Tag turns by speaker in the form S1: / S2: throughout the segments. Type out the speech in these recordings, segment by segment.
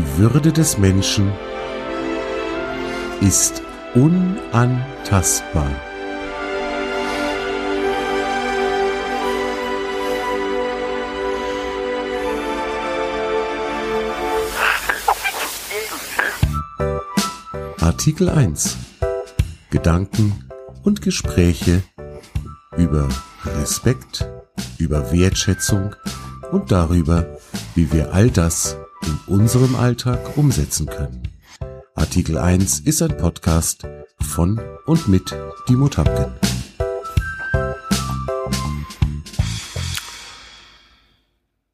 S1: Die Würde des Menschen ist unantastbar. Artikel 1 Gedanken und Gespräche über Respekt, über Wertschätzung und darüber, wie wir all das in unserem Alltag umsetzen können. Artikel 1 ist ein Podcast von und mit Dimo Tapken.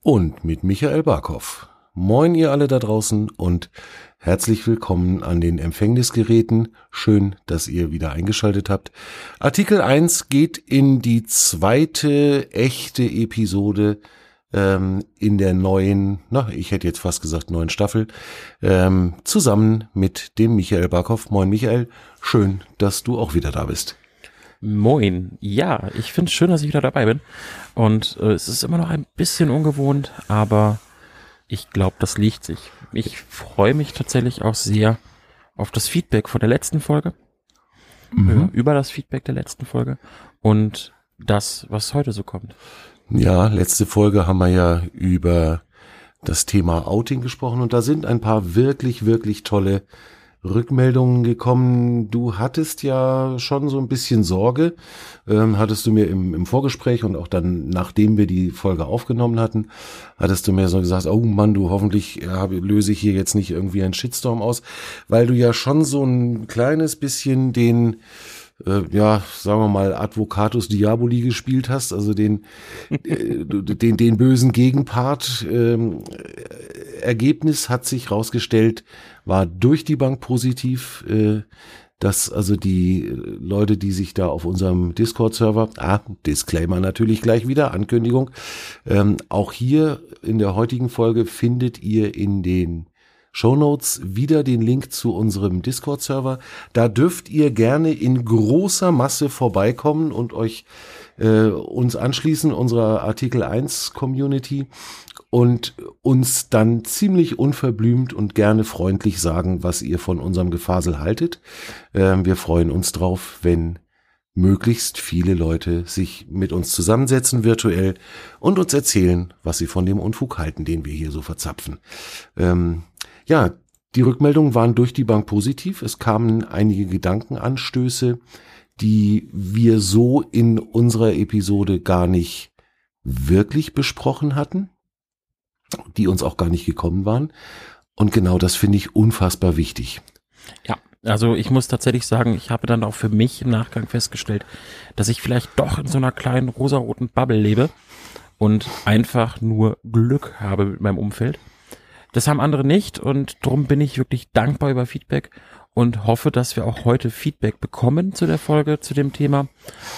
S1: Und mit Michael Barkow. Moin ihr alle da draußen und herzlich willkommen an den Empfängnisgeräten. Schön, dass ihr wieder eingeschaltet habt. Artikel 1 geht in die zweite echte Episode ähm, in der neuen, na, ich hätte jetzt fast gesagt neuen Staffel, ähm, zusammen mit dem Michael Barkow. Moin Michael, schön, dass du auch wieder da bist.
S2: Moin. Ja, ich finde es schön, dass ich wieder dabei bin. Und äh, es ist immer noch ein bisschen ungewohnt, aber ich glaube, das liegt sich. Ich freue mich tatsächlich auch sehr auf das Feedback von der letzten Folge. Mhm. Über das Feedback der letzten Folge. Und das, was heute so kommt.
S1: Ja, letzte Folge haben wir ja über das Thema Outing gesprochen und da sind ein paar wirklich, wirklich tolle Rückmeldungen gekommen. Du hattest ja schon so ein bisschen Sorge, ähm, hattest du mir im, im Vorgespräch und auch dann, nachdem wir die Folge aufgenommen hatten, hattest du mir so gesagt, oh Mann, du hoffentlich ja, löse ich hier jetzt nicht irgendwie einen Shitstorm aus, weil du ja schon so ein kleines bisschen den äh, ja, sagen wir mal, Advocatus Diaboli gespielt hast, also den, äh, den, den bösen Gegenpart. Ähm, Ergebnis hat sich rausgestellt, war durch die Bank positiv. Äh, dass also die Leute, die sich da auf unserem Discord-Server, ah, Disclaimer natürlich gleich wieder, Ankündigung, ähm, auch hier in der heutigen Folge findet ihr in den Shownotes wieder den Link zu unserem Discord-Server. Da dürft ihr gerne in großer Masse vorbeikommen und euch äh, uns anschließen, unserer Artikel 1 Community und uns dann ziemlich unverblümt und gerne freundlich sagen, was ihr von unserem Gefasel haltet. Ähm, wir freuen uns drauf, wenn möglichst viele Leute sich mit uns zusammensetzen virtuell und uns erzählen, was sie von dem Unfug halten, den wir hier so verzapfen. Ähm, ja, die Rückmeldungen waren durch die Bank positiv. Es kamen einige Gedankenanstöße, die wir so in unserer Episode gar nicht wirklich besprochen hatten, die uns auch gar nicht gekommen waren. Und genau das finde ich unfassbar wichtig.
S2: Ja, also ich muss tatsächlich sagen, ich habe dann auch für mich im Nachgang festgestellt, dass ich vielleicht doch in so einer kleinen rosaroten Bubble lebe und einfach nur Glück habe mit meinem Umfeld. Das haben andere nicht und darum bin ich wirklich dankbar über Feedback und hoffe, dass wir auch heute Feedback bekommen zu der Folge, zu dem Thema,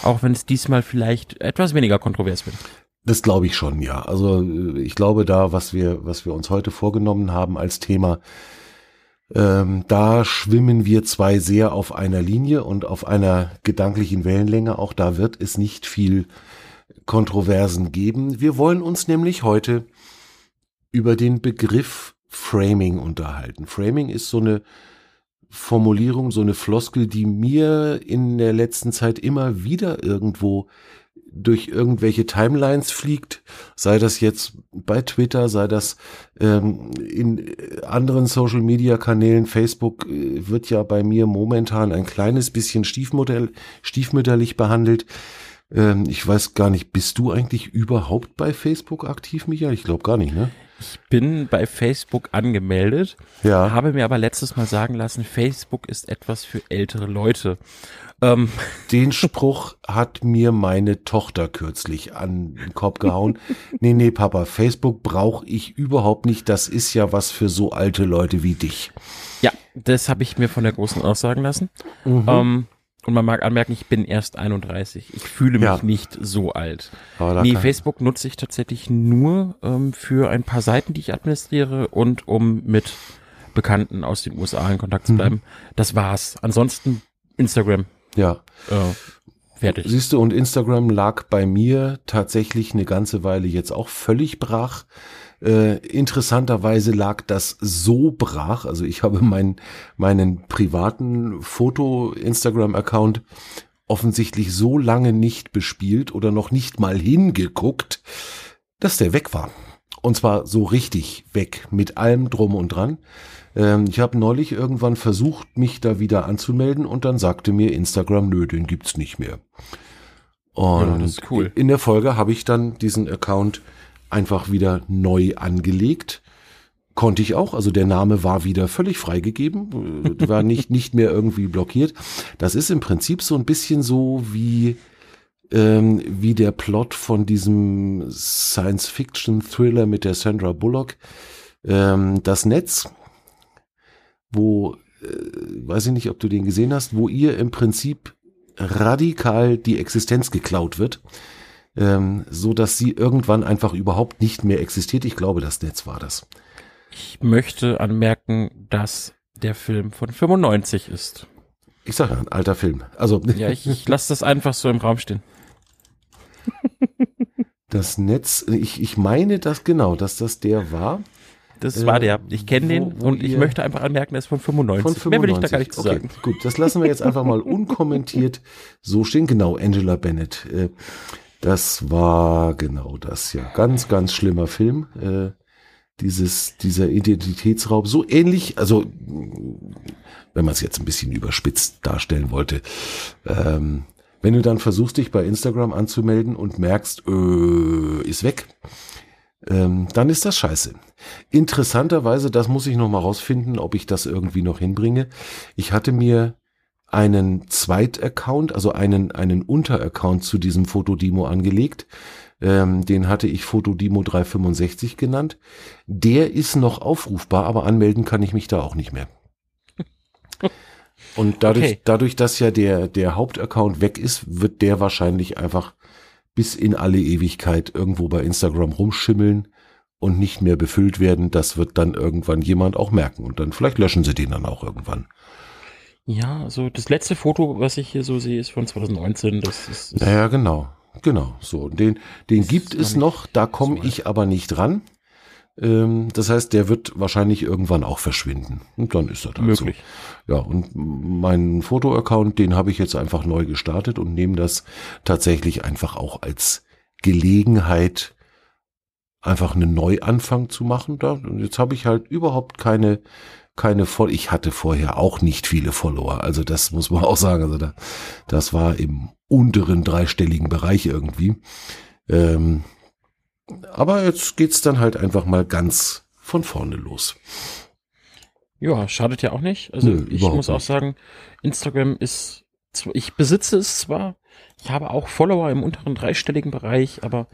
S2: auch wenn es diesmal vielleicht etwas weniger kontrovers wird.
S1: Das glaube ich schon, ja. Also ich glaube da, was wir, was wir uns heute vorgenommen haben als Thema, ähm, da schwimmen wir zwei sehr auf einer Linie und auf einer gedanklichen Wellenlänge. Auch da wird es nicht viel Kontroversen geben. Wir wollen uns nämlich heute über den Begriff Framing unterhalten. Framing ist so eine Formulierung, so eine Floskel, die mir in der letzten Zeit immer wieder irgendwo durch irgendwelche Timelines fliegt, sei das jetzt bei Twitter, sei das ähm, in anderen Social-Media-Kanälen. Facebook äh, wird ja bei mir momentan ein kleines bisschen Stiefmodell, stiefmütterlich behandelt. Ähm, ich weiß gar nicht, bist du eigentlich überhaupt bei Facebook aktiv, Michael? Ich glaube gar nicht, ne?
S2: Ich bin bei Facebook angemeldet, ja. habe mir aber letztes Mal sagen lassen, Facebook ist etwas für ältere Leute.
S1: Ähm. Den Spruch hat mir meine Tochter kürzlich an den Kopf gehauen. nee, nee, Papa, Facebook brauche ich überhaupt nicht. Das ist ja was für so alte Leute wie dich.
S2: Ja, das habe ich mir von der Großen aussagen lassen. Mhm. Ähm, und man mag anmerken, ich bin erst 31. Ich fühle mich ja. nicht so alt. Nee, Facebook nutze ich tatsächlich nur ähm, für ein paar Seiten, die ich administriere und um mit Bekannten aus den USA in Kontakt zu mhm. bleiben. Mhm. Das war's. Ansonsten Instagram.
S1: Ja. Äh,
S2: Fertig.
S1: Siehst du, und Instagram lag bei mir tatsächlich eine ganze Weile jetzt auch völlig brach. Äh, interessanterweise lag das so brach. Also ich habe meinen meinen privaten Foto-Instagram-Account offensichtlich so lange nicht bespielt oder noch nicht mal hingeguckt, dass der weg war. Und zwar so richtig weg, mit allem drum und dran. Ähm, ich habe neulich irgendwann versucht, mich da wieder anzumelden und dann sagte mir Instagram, nö, den gibt's nicht mehr. Und
S2: Ja, das ist cool.
S1: in der Folge habe ich dann diesen Account einfach wieder neu angelegt. Konnte ich auch, also der Name war wieder völlig freigegeben, äh, war nicht, nicht mehr irgendwie blockiert. Das ist im Prinzip so ein bisschen so wie, ähm, wie der Plot von diesem Science-Fiction-Thriller mit der Sandra Bullock. Ähm, das Netz, wo, äh, weiß ich nicht, ob du den gesehen hast, wo ihr im Prinzip radikal die Existenz geklaut wird, ähm, so dass sie irgendwann einfach überhaupt nicht mehr existiert. Ich glaube, das Netz war das.
S2: Ich möchte anmerken, dass der Film von 95 ist.
S1: Ich sage ja, ein alter Film. Also
S2: Ja, ich, ich lasse das einfach so im Raum stehen.
S1: das Netz, ich, ich meine das genau, dass das der war.
S2: Das
S1: Äh,
S2: war der. Ich kenne
S1: wo-
S2: den und ich möchte einfach anmerken, der ist von 95.
S1: Von 95.
S2: Mehr will ich da gar nicht zu
S1: okay,
S2: sagen.
S1: Gut, das lassen wir jetzt einfach mal unkommentiert so stehen. Genau, Angela Bennett. Äh, das war genau das, ja. Ganz, ganz schlimmer Film. Äh, dieses, dieser Identitätsraub. So ähnlich, also wenn man es jetzt ein bisschen überspitzt darstellen wollte. Ähm, wenn du dann versuchst, dich bei Instagram anzumelden und merkst, äh, ist weg, ähm, dann ist das scheiße. Interessanterweise, das muss ich noch mal rausfinden, ob ich das irgendwie noch hinbringe. Ich hatte mir einen Zweit-Account, also einen, einen Unter-Account zu diesem Fotodemo angelegt. Ähm, den hatte ich Fotodemo 365 genannt. Der ist noch aufrufbar, aber anmelden kann ich mich da auch nicht mehr. Und dadurch,
S2: Okay.
S1: dadurch, dass ja der, der Hauptaccount weg ist, wird der wahrscheinlich einfach bis in alle Ewigkeit irgendwo bei Instagram rumschimmeln und nicht mehr befüllt werden. Das wird dann irgendwann jemand auch merken und dann vielleicht löschen sie den dann auch irgendwann.
S2: Ja, also das letzte Foto, was ich hier so sehe, ist von 2019. Das ist, ist
S1: Naja, genau, genau. So, den, den gibt es noch, da
S2: so
S1: komme
S2: alt.
S1: ich aber nicht ran. Ähm, das heißt, der wird wahrscheinlich irgendwann auch verschwinden. Und dann ist das halt
S2: möglich.
S1: so. Ja, und meinen Fotoaccount, den habe ich jetzt einfach neu gestartet und nehme das tatsächlich einfach auch als Gelegenheit, einfach einen Neuanfang zu machen. Da, und jetzt habe ich halt überhaupt keine, keine voll. Ich hatte vorher auch nicht viele Follower. Also das muss man auch sagen. Also da, das war im unteren dreistelligen Bereich irgendwie. Ähm, aber jetzt geht's dann halt einfach mal ganz von vorne los.
S2: Ja, schadet ja auch nicht. Also
S1: Nö,
S2: ich muss auch
S1: nicht.
S2: sagen, Instagram ist, ich besitze es zwar, ich habe auch Follower im unteren dreistelligen Bereich, aber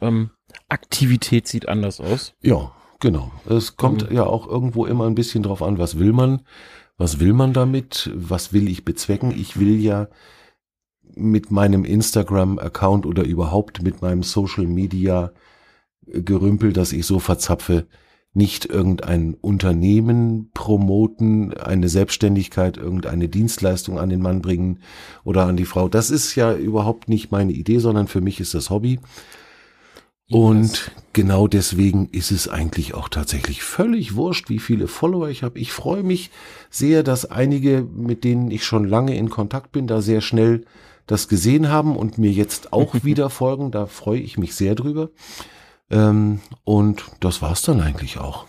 S2: ähm, Aktivität sieht anders aus.
S1: Ja, genau. Es kommt
S2: Mhm.
S1: ja auch irgendwo immer ein bisschen drauf an, was will man, was will man damit, was will ich bezwecken. Ich will ja mit meinem Instagram-Account oder überhaupt mit meinem Social Media Gerümpel, das ich so verzapfe, nicht irgendein Unternehmen promoten, eine Selbstständigkeit, irgendeine Dienstleistung an den Mann bringen oder an die Frau. Das ist ja überhaupt nicht meine Idee, sondern für mich ist das Hobby. Und genau deswegen ist es eigentlich auch tatsächlich völlig wurscht, wie viele Follower ich habe. Ich freue mich sehr, dass einige, mit denen ich schon lange in Kontakt bin, da sehr schnell das gesehen haben und mir jetzt auch wieder folgen. Da freue ich mich sehr drüber. Ähm, und das war's dann eigentlich auch.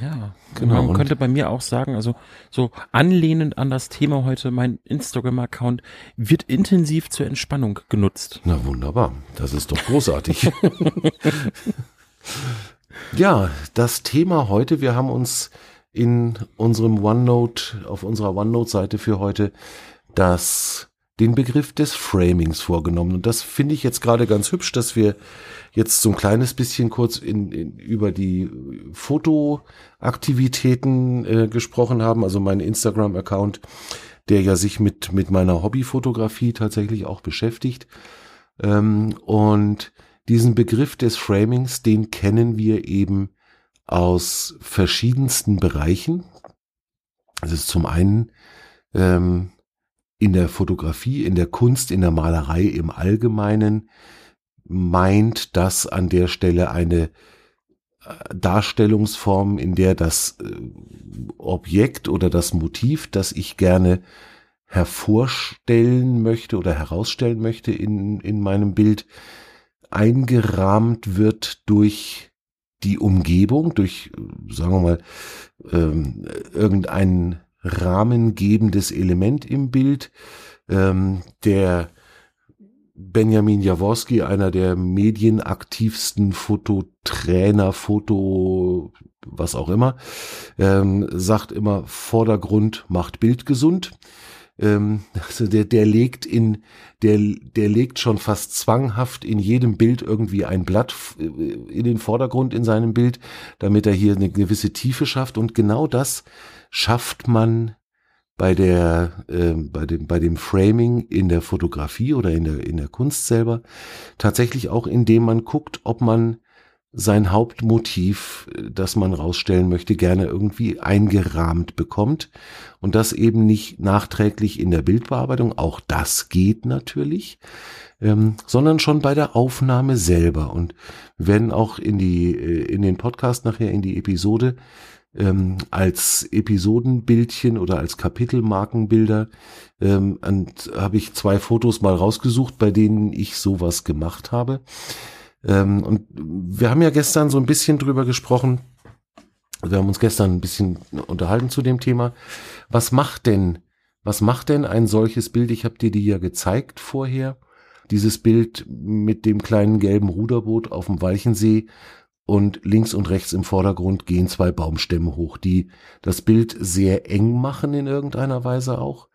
S2: Ja,
S1: Genau,
S2: Man könnte bei mir auch sagen, also so anlehnend an das Thema heute, mein Instagram-Account wird intensiv zur Entspannung genutzt.
S1: Na wunderbar, das ist doch großartig. ja, das Thema heute, wir haben uns in unserem OneNote, auf unserer OneNote-Seite für heute, das, den Begriff des Framings vorgenommen. Und das finde ich jetzt gerade ganz hübsch, dass wir jetzt so ein kleines bisschen kurz in, in, über die Fotoaktivitäten äh, gesprochen haben, also mein Instagram-Account, der ja sich mit, mit meiner Hobbyfotografie tatsächlich auch beschäftigt. Ähm, und diesen Begriff des Framings, den kennen wir eben aus verschiedensten Bereichen. Das ist zum einen ähm, in der Fotografie, in der Kunst, in der Malerei im Allgemeinen meint das an der Stelle eine äh, Darstellungsform, in der das äh, Objekt oder das Motiv, das ich gerne hervorstellen möchte oder herausstellen möchte in, in meinem Bild, eingerahmt wird durch die Umgebung, durch, sagen wir mal, ähm, irgendein rahmengebendes Element im Bild. Ähm, der Benjamin Jaworski, einer der medienaktivsten Fototrainer, Foto, was auch immer, ähm, sagt immer, Vordergrund macht Bild gesund. Ähm, also der, der legt in, der, der legt schon fast zwanghaft in jedem Bild irgendwie ein Blatt äh, in den Vordergrund in seinem Bild, damit er hier eine gewisse Tiefe schafft. Und genau das schafft man bei der äh, bei dem bei dem Framing in der Fotografie oder in der in der Kunst selber tatsächlich auch indem man guckt, ob man sein Hauptmotiv, das man rausstellen möchte, gerne irgendwie eingerahmt bekommt und das eben nicht nachträglich in der Bildbearbeitung, auch das geht natürlich, ähm, sondern schon bei der Aufnahme selber und werden auch in die äh, in den Podcast nachher in die Episode ähm, als Episodenbildchen oder als Kapitelmarkenbilder ähm, habe ich zwei Fotos mal rausgesucht, bei denen ich sowas gemacht habe. Ähm, und wir haben ja gestern so ein bisschen drüber gesprochen. Wir haben uns gestern ein bisschen unterhalten zu dem Thema. Was macht denn, was macht denn ein solches Bild? Ich habe dir die ja gezeigt vorher. Dieses Bild mit dem kleinen gelben Ruderboot auf dem Walchensee und links und rechts im Vordergrund gehen zwei Baumstämme hoch, die das Bild sehr eng machen in irgendeiner Weise auch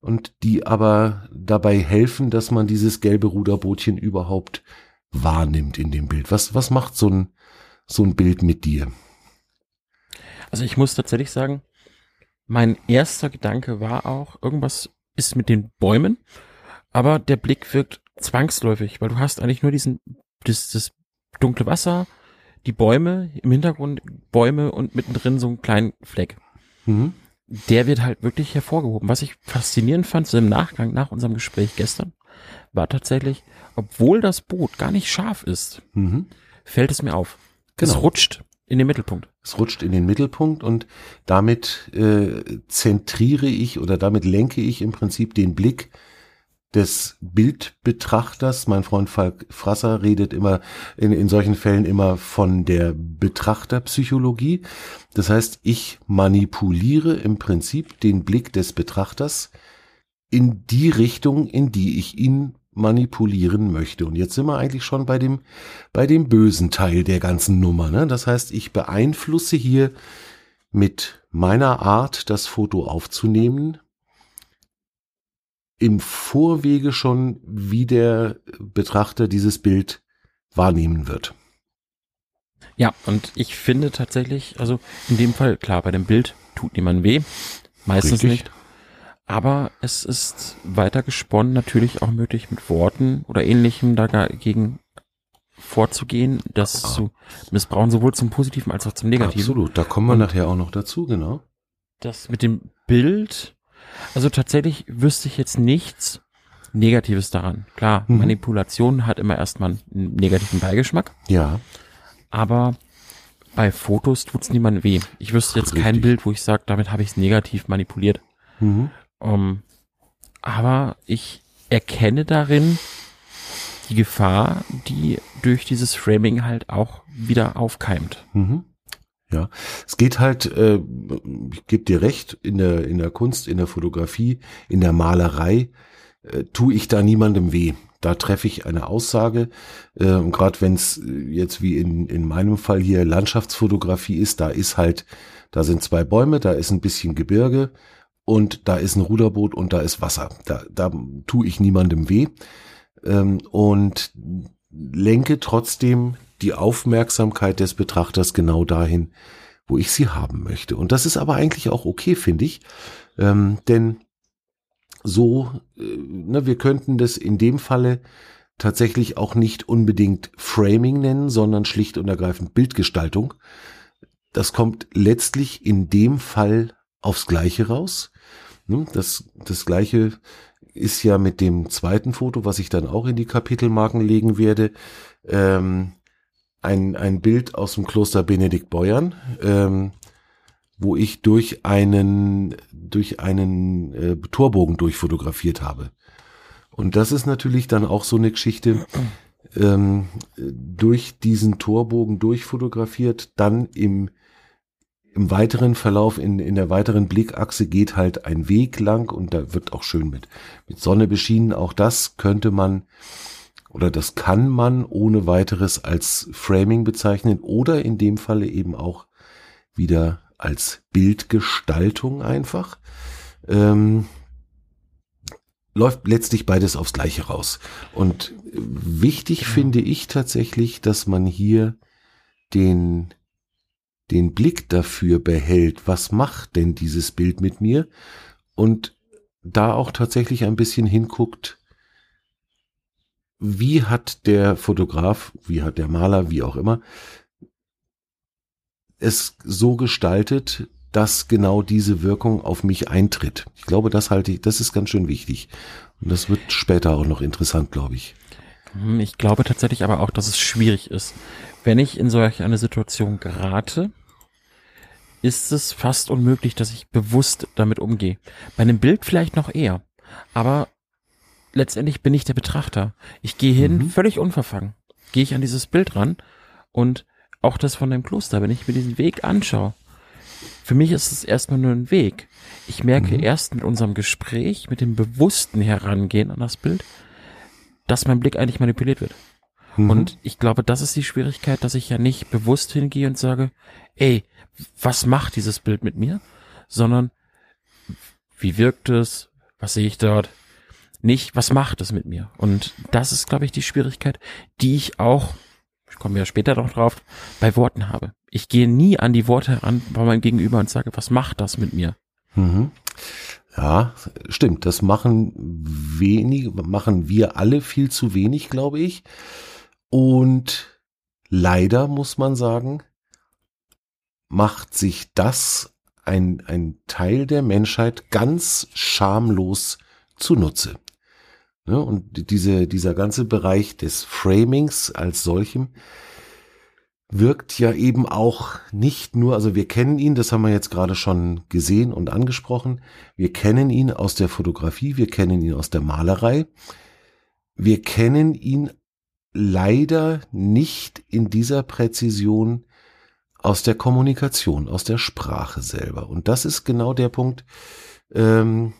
S1: und die aber dabei helfen, dass man dieses gelbe Ruderbootchen überhaupt wahrnimmt in dem Bild. Was, was macht so ein, so ein Bild mit dir?
S2: Also ich muss tatsächlich sagen, mein erster Gedanke war auch, irgendwas ist mit den Bäumen, aber der Blick wirkt zwangsläufig, weil du hast eigentlich nur diesen, das, das dunkle Wasser, die Bäume, im Hintergrund Bäume und mittendrin so einen kleinen Fleck. Mhm. Der wird halt wirklich hervorgehoben. Was ich faszinierend fand, so im Nachgang nach unserem Gespräch gestern, war tatsächlich, obwohl das Boot gar nicht scharf ist, mhm. fällt es mir auf. Genau. Es rutscht in den Mittelpunkt.
S1: Es rutscht in den Mittelpunkt und damit äh, zentriere ich oder damit lenke ich im Prinzip den Blick des Bildbetrachters. Mein Freund Falk Frasser redet immer in, in solchen Fällen immer von der Betrachterpsychologie. Das heißt, ich manipuliere im Prinzip den Blick des Betrachters in die Richtung, in die ich ihn manipulieren möchte. Und jetzt sind wir eigentlich schon bei dem, bei dem bösen Teil der ganzen Nummer. Ne? Das heißt, ich beeinflusse hier mit meiner Art, das Foto aufzunehmen, im Vorwege schon, wie der Betrachter dieses Bild wahrnehmen wird.
S2: Ja, und ich finde tatsächlich, also in dem Fall, klar, bei dem Bild tut niemand weh, meistens Richtig. nicht. Aber es ist weiter gesponnen, natürlich auch möglich mit Worten oder ähnlichem dagegen vorzugehen, das ah. zu missbrauchen, sowohl zum Positiven als auch zum Negativen.
S1: Absolut, da kommen wir und nachher auch noch dazu, genau.
S2: Das mit dem Bild also tatsächlich wüsste ich jetzt nichts Negatives daran. Klar, mhm. Manipulation hat immer erstmal einen negativen Beigeschmack.
S1: Ja.
S2: Aber bei Fotos tut's niemandem weh. Ich wüsste jetzt Richtig. kein Bild, wo ich sage, damit habe ich es negativ manipuliert. Mhm. Um, ähm, aber ich erkenne darin die Gefahr, die durch dieses Framing halt auch wieder aufkeimt. Mhm.
S1: Ja, es geht halt, äh, ich gebe dir recht, in der, in der Kunst, in der Fotografie, in der Malerei äh, tue ich da niemandem weh. Da treffe ich eine Aussage. Äh, und gerade wenn es jetzt wie in, in meinem Fall hier Landschaftsfotografie ist, da ist halt, da sind zwei Bäume, da ist ein bisschen Gebirge und da ist ein Ruderboot und da ist Wasser. Da, da tue ich niemandem weh. Ähm, und lenke trotzdem die Aufmerksamkeit des Betrachters genau dahin, wo ich sie haben möchte. Und das ist aber eigentlich auch okay, finde ich. Ähm, denn so, äh, ne, wir könnten das in dem Falle tatsächlich auch nicht unbedingt Framing nennen, sondern schlicht und ergreifend Bildgestaltung. Das kommt letztlich in dem Fall aufs Gleiche raus. Ne? Das, das gleiche ist ja mit dem zweiten Foto, was ich dann auch in die Kapitelmarken legen werde, ähm, ein, ein Bild aus dem Kloster Benedikt Beuern, ähm, wo ich durch einen, durch einen äh, Torbogen durchfotografiert habe. Und das ist natürlich dann auch so eine Geschichte, ähm, durch diesen Torbogen durchfotografiert, dann im, im weiteren Verlauf, in, in der weiteren Blickachse geht halt ein Weg lang und da wird auch schön mit, mit Sonne beschienen. Auch das könnte man oder das kann man ohne weiteres als Framing bezeichnen oder in dem Falle eben auch wieder als Bildgestaltung einfach. Ähm, läuft letztlich beides aufs Gleiche raus. Und wichtig genau. finde ich tatsächlich, dass man hier den, den Blick dafür behält, was macht denn dieses Bild mit mir? Und da auch tatsächlich ein bisschen hinguckt, wie hat der Fotograf, wie hat der Maler, wie auch immer, es so gestaltet, dass genau diese Wirkung auf mich eintritt. Ich glaube, das halte ich, das ist ganz schön wichtig. Und das wird später auch noch interessant, glaube ich.
S2: Ich glaube tatsächlich aber auch, dass es schwierig ist. Wenn ich in solch eine Situation gerate, ist es fast unmöglich, dass ich bewusst damit umgehe. Bei einem Bild vielleicht noch eher. Aber letztendlich bin ich der Betrachter. Ich gehe hin, mhm. völlig unverfangen. Gehe ich an dieses Bild ran und auch das von dem Kloster, wenn ich mir diesen Weg anschaue, für mich ist es erstmal nur ein Weg. Ich merke mhm. erst mit unserem Gespräch, mit dem bewussten Herangehen an das Bild, dass mein Blick eigentlich manipuliert wird. Mhm. Und ich glaube, das ist die Schwierigkeit, dass ich ja nicht bewusst hingehe und sage, ey, was macht dieses Bild mit mir? Sondern, wie wirkt es? Was sehe ich dort? Nicht, was macht es mit mir? Und das ist, glaube ich, die Schwierigkeit, die ich auch ich komme ja später noch drauf, bei Worten habe. Ich gehe nie an die Worte heran bei meinem Gegenüber und sage, was macht das mit mir?
S1: Mhm. Ja, stimmt. Das machen wenig, machen wir alle viel zu wenig, glaube ich. Und leider muss man sagen, macht sich das ein, ein Teil der Menschheit ganz schamlos zunutze. Ne? Und diese, dieser ganze Bereich des Framings als solchem wirkt ja eben auch nicht nur, also wir kennen ihn, das haben wir jetzt gerade schon gesehen und angesprochen, wir kennen ihn aus der Fotografie, wir kennen ihn aus der Malerei, wir kennen ihn leider nicht in dieser Präzision aus der Kommunikation, aus der Sprache selber. Und das ist genau der Punkt, ähm,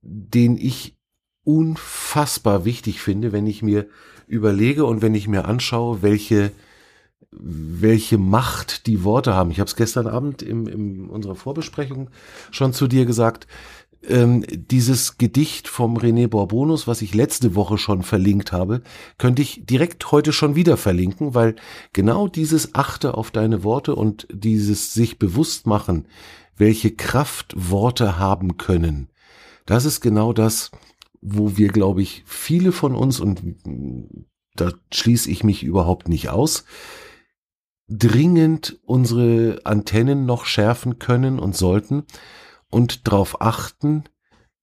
S1: den ich unfassbar wichtig finde, wenn ich mir überlege und wenn ich mir anschaue, welche welche Macht die Worte haben. Ich habe es gestern Abend im, in unserer Vorbesprechung schon zu dir gesagt. Ähm, dieses Gedicht vom René Borbonus, was ich letzte Woche schon verlinkt habe, könnte ich direkt heute schon wieder verlinken, weil genau dieses Achte auf deine Worte und dieses sich bewusst machen, welche Kraft Worte haben können, das ist genau das, wo wir, glaube ich, viele von uns, und da schließe ich mich überhaupt nicht aus, dringend unsere Antennen noch schärfen können und sollten und darauf achten,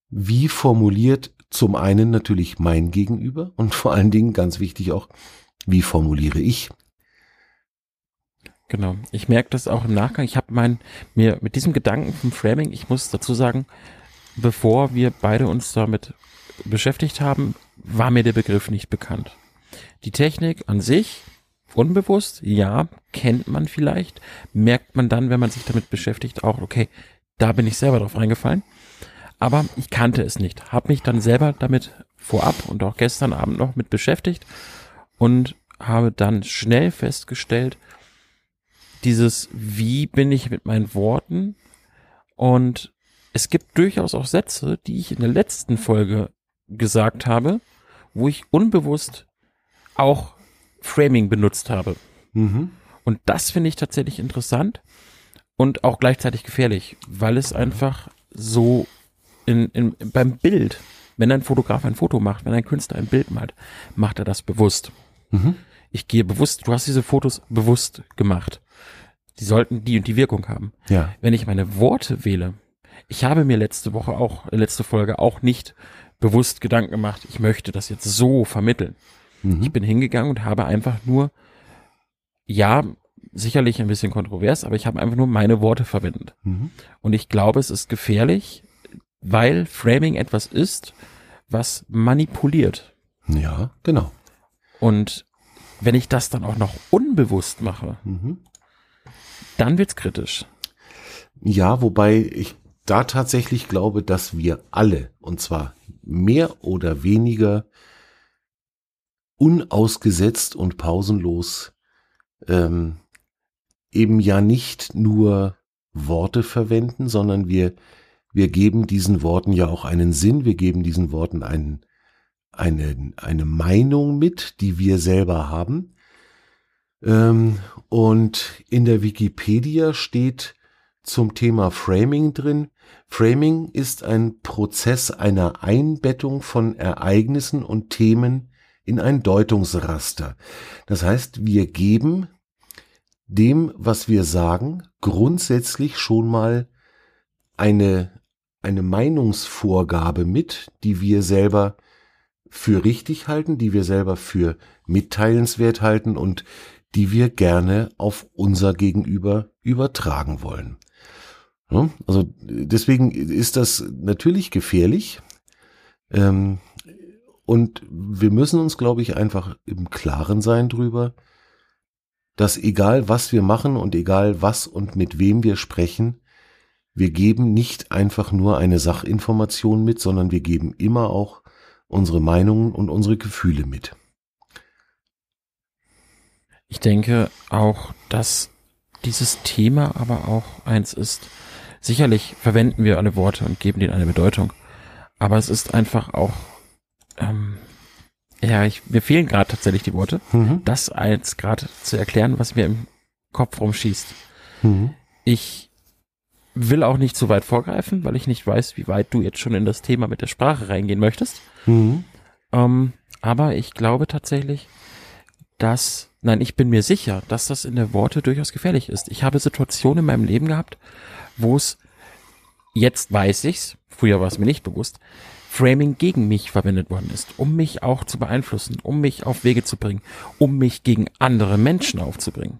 S1: wie formuliert zum einen natürlich mein Gegenüber und vor allen Dingen ganz wichtig auch, wie formuliere ich.
S2: Genau. Ich merke das auch im Nachgang. Ich habe mein mir mit diesem Gedanken vom Framing, ich muss dazu sagen, bevor wir beide uns damit beschäftigt haben, war mir der Begriff nicht bekannt. Die Technik an sich, unbewusst, ja, kennt man vielleicht, merkt man dann, wenn man sich damit beschäftigt, auch, okay, da bin ich selber drauf reingefallen. Aber ich kannte es nicht, habe mich dann selber damit vorab und auch gestern Abend noch mit beschäftigt und habe dann schnell festgestellt, dieses, wie bin ich mit meinen Worten und es gibt durchaus auch Sätze, die ich in der letzten Folge gesagt habe, wo ich unbewusst auch Framing benutzt habe. Mhm. Und das finde ich tatsächlich interessant und auch gleichzeitig gefährlich, weil es einfach so in, in, beim Bild, wenn ein Fotograf ein Foto macht, wenn ein Künstler ein Bild malt, macht er das bewusst. Mhm. Ich gehe bewusst, du hast diese Fotos bewusst gemacht. Die sollten die und die Wirkung haben.
S1: Ja.
S2: Wenn ich meine Worte wähle, Ich habe mir letzte Woche auch, letzte Folge auch nicht bewusst Gedanken gemacht, ich möchte das jetzt so vermitteln.
S1: Mhm.
S2: Ich bin hingegangen und habe einfach nur, ja, sicherlich ein bisschen kontrovers, aber ich habe einfach nur meine Worte verwendet.
S1: Mhm.
S2: Und ich glaube, es ist gefährlich, weil Framing etwas ist, was manipuliert.
S1: Ja, genau.
S2: Und wenn ich das dann auch noch unbewusst mache,
S1: Mhm.
S2: dann wird's kritisch.
S1: Ja, wobei ich da tatsächlich glaube, dass wir alle, und zwar mehr oder weniger unausgesetzt und pausenlos, ähm, eben ja nicht nur Worte verwenden, sondern wir, wir geben diesen Worten ja auch einen Sinn, wir geben diesen Worten einen, eine, eine Meinung mit, die wir selber haben. Ähm, und in der Wikipedia steht zum Thema Framing drin, Framing ist ein Prozess einer Einbettung von Ereignissen und Themen in ein Deutungsraster. Das heißt, wir geben dem, was wir sagen, grundsätzlich schon mal eine, eine Meinungsvorgabe mit, die wir selber für richtig halten, die wir selber für mitteilenswert halten und die wir gerne auf unser Gegenüber übertragen wollen. Also deswegen ist das natürlich gefährlich. Ähm, und wir müssen uns, glaube ich, einfach im Klaren sein drüber, dass egal was wir machen und egal was und mit wem wir sprechen, wir geben nicht einfach nur eine Sachinformation mit, sondern wir geben immer auch unsere Meinungen und unsere Gefühle mit.
S2: Ich denke auch, dass dieses Thema aber auch eins ist. Sicherlich verwenden wir alle Worte und geben denen eine Bedeutung. Aber es ist einfach auch, ähm, ja, ich, mir fehlen gerade tatsächlich die Worte,
S1: Mhm.
S2: das als gerade zu erklären, was mir im Kopf rumschießt.
S1: Mhm.
S2: Ich will auch nicht zu weit vorgreifen, weil ich nicht weiß, wie weit du jetzt schon in das Thema mit der Sprache reingehen möchtest.
S1: Mhm.
S2: Ähm, aber ich glaube tatsächlich, dass, nein, ich bin mir sicher, dass das in der Worte durchaus gefährlich ist. Ich habe Situationen in meinem Leben gehabt, wo es, jetzt weiß ich's, früher war es mir nicht bewusst, Framing gegen mich verwendet worden ist, um mich auch zu beeinflussen, um mich auf Wege zu bringen, um mich gegen andere Menschen aufzubringen.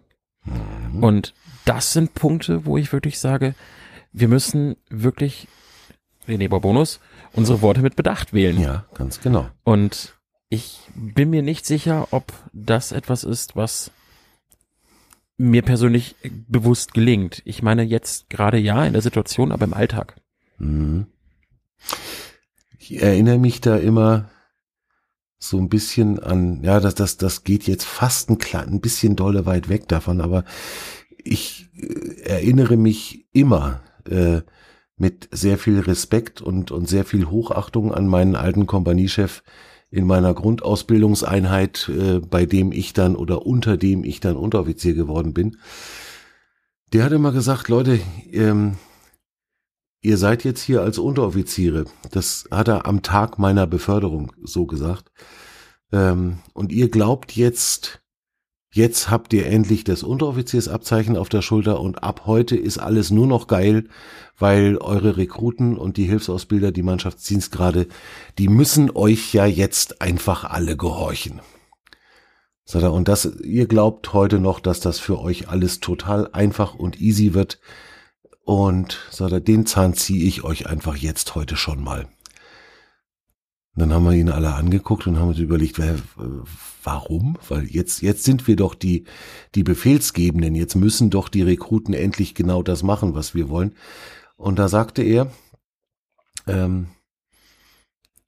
S2: Und das sind Punkte, wo ich wirklich sage, wir müssen wirklich, René Bonus, unsere Worte mit Bedacht wählen.
S1: Ja, ganz genau.
S2: Und ich bin mir nicht sicher, ob das etwas ist, was mir persönlich bewusst gelingt. Ich meine jetzt gerade ja in der Situation, aber im Alltag.
S1: Mhm. Ich erinnere mich da immer so ein bisschen an, ja, das, das, das geht jetzt fast ein, klein, ein bisschen dolle weit weg davon, aber ich äh, erinnere mich immer äh, mit sehr viel Respekt und, und sehr viel Hochachtung an meinen alten Kompaniechef in meiner Grundausbildungseinheit, äh, bei dem ich dann oder unter dem ich dann Unteroffizier geworden bin. Der hat immer gesagt, Leute, ähm, ihr seid jetzt hier als Unteroffiziere. Das hat er am Tag meiner Beförderung so gesagt. Ähm, und ihr glaubt jetzt, jetzt habt ihr endlich das Unteroffiziersabzeichen auf der Schulter und ab heute ist alles nur noch geil, weil eure Rekruten und die Hilfsausbilder, die Mannschaftsdienstgrade, die müssen euch ja jetzt einfach alle gehorchen. Und das, ihr glaubt heute noch, dass das für euch alles total einfach und easy wird. Und sagt er, den Zahn ziehe ich euch einfach jetzt heute schon mal. Und dann haben wir ihn alle angeguckt und haben uns überlegt, warum? Weil jetzt, jetzt sind wir doch die, die Befehlsgebenden. Jetzt müssen doch die Rekruten endlich genau das machen, was wir wollen. Und da sagte er, ähm,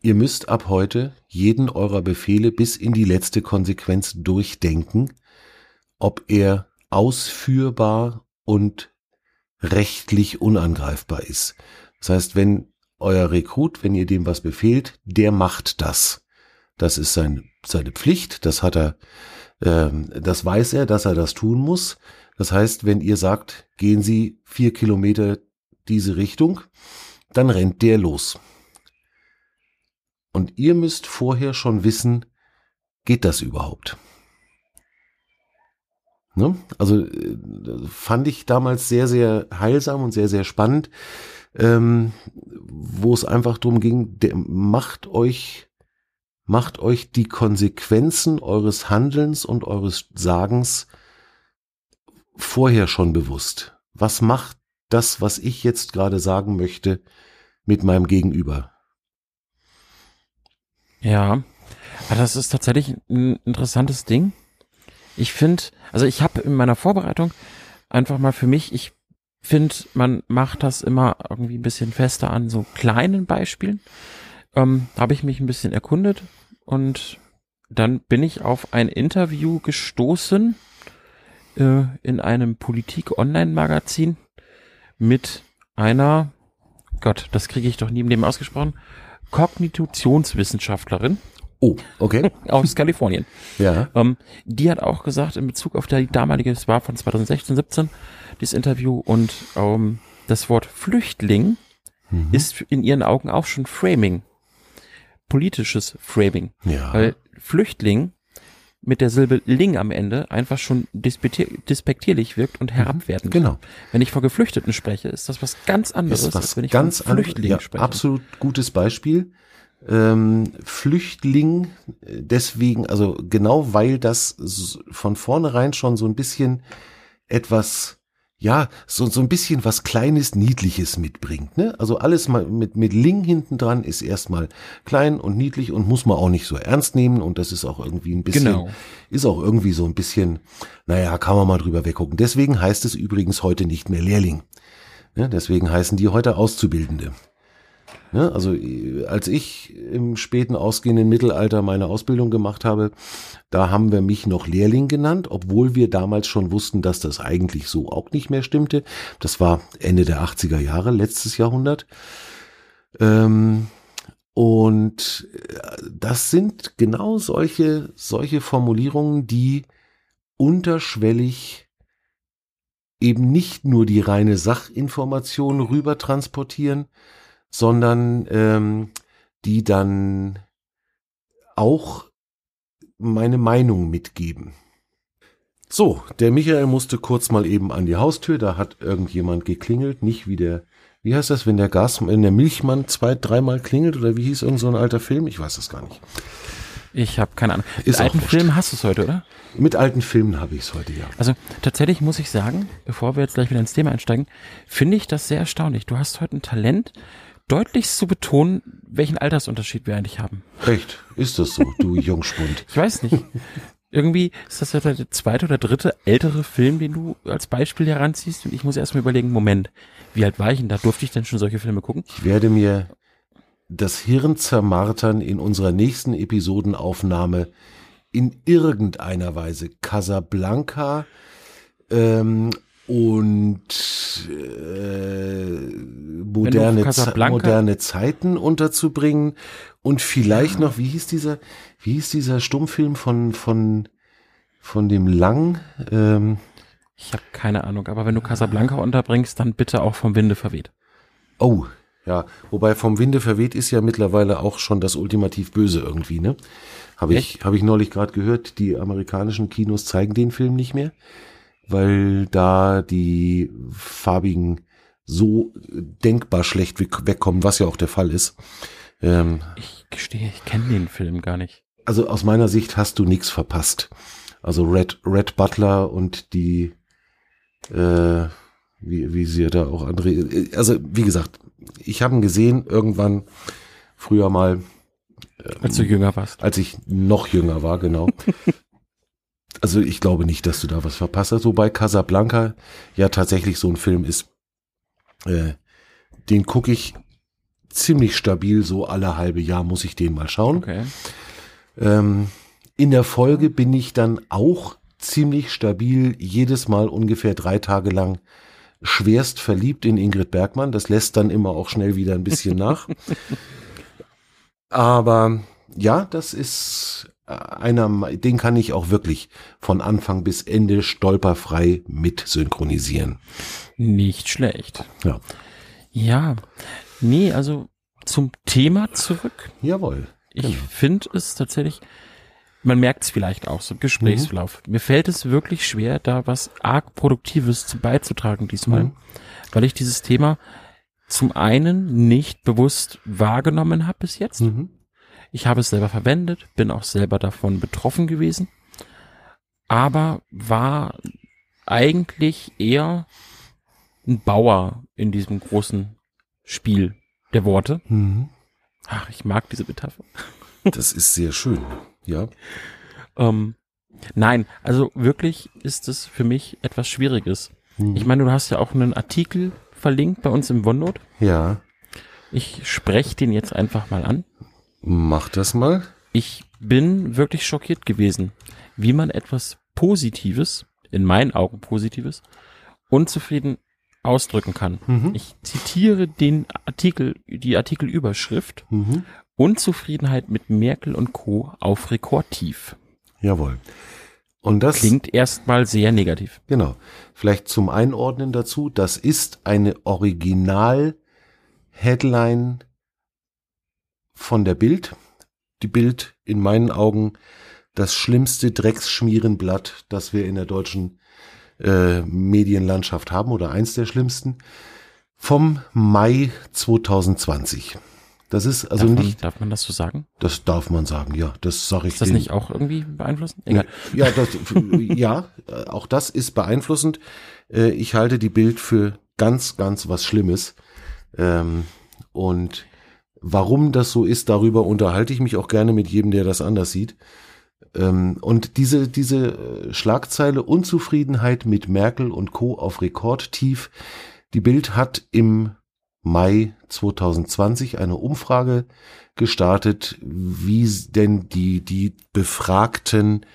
S1: ihr müsst ab heute jeden eurer Befehle bis in die letzte Konsequenz durchdenken, ob er ausführbar und rechtlich unangreifbar ist. Das heißt, wenn euer Rekrut, wenn ihr dem was befehlt, der macht das. Das ist sein, seine Pflicht, das hat er, ähm, das weiß er, dass er das tun muss. Das heißt, wenn ihr sagt, gehen Sie vier Kilometer diese Richtung, dann rennt der los. Und ihr müsst vorher schon wissen, geht das überhaupt? Ne? Also äh, fand ich damals sehr, sehr heilsam und sehr, sehr spannend. ähm, wo es einfach darum ging, der, macht euch, macht euch die Konsequenzen eures Handelns und eures Sagens vorher schon bewusst. Was macht das, was ich jetzt gerade sagen möchte, mit meinem Gegenüber?
S2: Ja, das ist tatsächlich ein interessantes Ding. Ich finde, also ich habe in meiner Vorbereitung einfach mal für mich, ich finde, man macht das immer irgendwie ein bisschen fester an so kleinen Beispielen. Ähm, habe ich mich ein bisschen erkundet und dann bin ich auf ein Interview gestoßen äh, in einem Politik-Online-Magazin mit einer, Gott, das kriege ich doch nie im Leben ausgesprochen, Kognitationswissenschaftlerin.
S1: Oh, okay.
S2: aus Kalifornien.
S1: Ja.
S2: Ähm, die hat auch gesagt, in Bezug auf die damalige, es war von 2016, 17, dieses Interview und ähm, das Wort Flüchtling mhm. ist in ihren Augen auch schon Framing. Politisches Framing.
S1: Ja.
S2: Weil Flüchtling mit der Silbe Ling am Ende einfach schon despektierlich wirkt und herabwertend.
S1: Genau.
S2: Wenn ich vor Geflüchteten spreche, ist das was ganz anderes,
S1: ist was
S2: als wenn ich
S1: ganz
S2: von Flüchtlingen
S1: ja,
S2: spreche.
S1: Absolut gutes Beispiel. Ähm, Flüchtling, deswegen, also genau weil das von vornherein schon so ein bisschen etwas ja, so, so ein bisschen was Kleines, Niedliches mitbringt. Ne? Also alles mal mit, mit Ling hinten dran ist erstmal klein und niedlich und muss man auch nicht so ernst nehmen. Und das ist auch irgendwie ein bisschen,
S2: Genau.
S1: ist auch irgendwie so ein bisschen, naja, kann man mal drüber weggucken. Deswegen heißt es übrigens heute nicht mehr Lehrling. Ne? Deswegen heißen die heute Auszubildende. Ne? Also als ich im späten ausgehenden Mittelalter meine Ausbildung gemacht habe, da haben wir mich noch Lehrling genannt, obwohl wir damals schon wussten, dass das eigentlich so auch nicht mehr stimmte. Das war Ende der 80er Jahre, letztes Jahrhundert. Ähm, und äh, das sind genau solche, solche Formulierungen, die unterschwellig eben nicht nur die reine Sachinformation rüber transportieren, sondern ähm, die dann auch meine Meinung mitgeben. So, der Michael musste kurz mal eben an die Haustür, da hat irgendjemand geklingelt, nicht wie der, wie heißt das, wenn der Gas, wenn der Milchmann zwei, dreimal klingelt oder wie hieß irgend so ein alter Film? Ich weiß das gar nicht.
S2: Ich habe keine Ahnung.
S1: Ist
S2: Mit alten
S1: auch wurscht.
S2: Film hast du es heute, oder?
S1: Mit alten Filmen habe ich es heute, ja.
S2: Also tatsächlich muss ich sagen, bevor wir jetzt gleich wieder ins Thema einsteigen, finde ich das sehr erstaunlich. Du hast heute ein Talent, deutlichst zu betonen, welchen Altersunterschied wir eigentlich haben.
S1: Echt? Ist das so, du Jungspund?
S2: Ich weiß nicht. Irgendwie ist das ja der zweite oder dritte ältere Film, den du als Beispiel heranziehst. Und ich muss erst mal überlegen, Moment, wie alt war ich denn da? Durfte ich denn schon solche Filme gucken?
S1: Ich werde mir das Hirn zermartern in unserer nächsten Episodenaufnahme in irgendeiner Weise Casablanca ähm, und äh, moderne, moderne Zeiten unterzubringen und vielleicht noch, wie hieß dieser, wie hieß dieser Stummfilm von von von dem Lang? Ähm,
S2: Ich habe keine Ahnung, aber wenn du Casablanca unterbringst, dann bitte auch vom Winde verweht.
S1: Oh, ja. Wobei vom Winde verweht ist ja mittlerweile auch schon das ultimativ Böse irgendwie, ne? Habe ich, habe ich neulich gerade gehört, die amerikanischen Kinos zeigen den Film nicht mehr, weil da die farbigen so denkbar schlecht weg- wegkommen, was ja auch der Fall ist. Ähm,
S2: Ich gestehe, ich kenne den Film gar nicht.
S1: also aus meiner Sicht hast du nichts verpasst. Also Red, Red Butler und die, äh, wie, wie sie da auch andere, also wie gesagt, ich habe ihn gesehen irgendwann früher mal,
S2: Als du jünger warst.
S1: als ich noch jünger war, genau. also ich glaube nicht, dass du da was verpasst hast, wobei Casablanca ja tatsächlich so ein Film ist, äh, den gucke ich ziemlich stabil, so alle halbe Jahr muss ich den mal schauen.
S2: Okay.
S1: Ähm, in der Folge bin ich dann auch ziemlich stabil, jedes Mal ungefähr drei Tage lang schwerst verliebt in Ingrid Bergmann. Das lässt dann immer auch schnell wieder ein bisschen nach. Aber ja, das ist einer, den kann ich auch wirklich von Anfang bis Ende stolperfrei mit synchronisieren.
S2: Nicht schlecht.
S1: Ja,
S2: Ja. Nee, also zum Thema zurück.
S1: jawohl.
S2: Ich
S1: Genau.
S2: finde es tatsächlich, man merkt es vielleicht auch so im Gesprächsverlauf.
S1: Mhm.
S2: Mir fällt es wirklich schwer, da was arg Produktives zu beizutragen diesmal,
S1: Mhm.
S2: weil ich dieses Thema zum einen nicht bewusst wahrgenommen habe bis jetzt.
S1: Mhm.
S2: Ich habe es selber verwendet, bin auch selber davon betroffen gewesen, aber war eigentlich eher ein Bauer in diesem großen Spiel der Worte.
S1: Mhm.
S2: Ach, ich mag diese Metapher.
S1: Das ist sehr schön. Ja.
S2: Ähm, nein, also wirklich ist es für mich etwas Schwieriges.
S1: Mhm.
S2: Ich meine, du hast ja auch einen Artikel verlinkt bei uns im OneNote.
S1: Ja.
S2: Ich spreche den jetzt einfach mal an.
S1: Mach das mal.
S2: Ich bin wirklich schockiert gewesen, wie man etwas Positives, in meinen Augen Positives, unzufrieden ausdrücken kann.
S1: Mhm.
S2: Ich zitiere den Artikel, die Artikelüberschrift.
S1: Mhm.
S2: Unzufriedenheit mit Merkel und Co. auf Rekordtief.
S1: Jawohl. Und das
S2: Klingt erstmal sehr negativ.
S1: Genau. Vielleicht zum Einordnen dazu. Das ist eine Original-Headline von der Bild. Die Bild in meinen Augen das schlimmste Drecksschmierenblatt, das wir in der deutschen äh, Medienlandschaft haben oder eins der schlimmsten. Vom Mai 2020. Das ist also
S2: darf,
S1: nicht,
S2: man, darf man das so sagen?
S1: das darf man sagen, ja, das sage ich
S2: Ist das
S1: den-
S2: nicht auch irgendwie beeinflussend? Egal.
S1: ja, das, ja, auch das ist beeinflussend. Äh, Ich halte die Bild für ganz, ganz was Schlimmes. Ähm, Und warum das so ist, darüber unterhalte ich mich auch gerne mit jedem, der das anders sieht. Ähm, Und diese, diese äh, Schlagzeile Unzufriedenheit mit Merkel und Co. auf Rekordtief. Die Bild hat im Mai 2020 eine Umfrage gestartet, wie denn die, die Befragten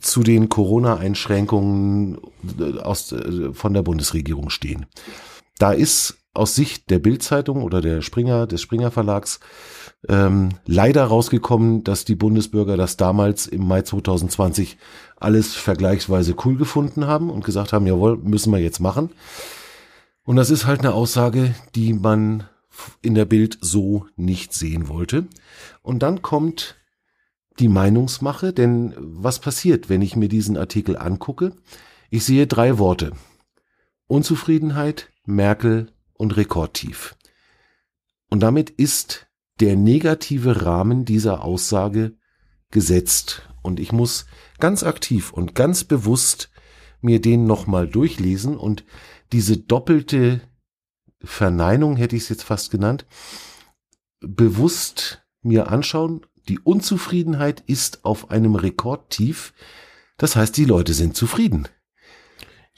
S1: zu den Corona-Einschränkungen äh, aus, äh, von der Bundesregierung stehen. Da ist aus Sicht der Bild-Zeitung oder der Springer, des Springer Verlags, ähm, leider rausgekommen, dass die Bundesbürger das damals im Mai 2020 alles vergleichsweise cool gefunden haben und gesagt haben, jawohl, müssen wir jetzt machen. Und das ist halt eine Aussage, die man in der Bild so nicht sehen wollte. Und dann kommt die Meinungsmache, denn was passiert, wenn ich mir diesen Artikel angucke? Ich sehe drei Worte. Unzufriedenheit, Merkel und Rekordtief. Und damit ist der negative Rahmen dieser Aussage gesetzt. Und ich muss ganz aktiv und ganz bewusst mir den nochmal durchlesen und diese doppelte Verneinung, hätte ich es jetzt fast genannt, bewusst mir anschauen. Die Unzufriedenheit ist auf einem Rekordtief. Das heißt, die Leute sind zufrieden.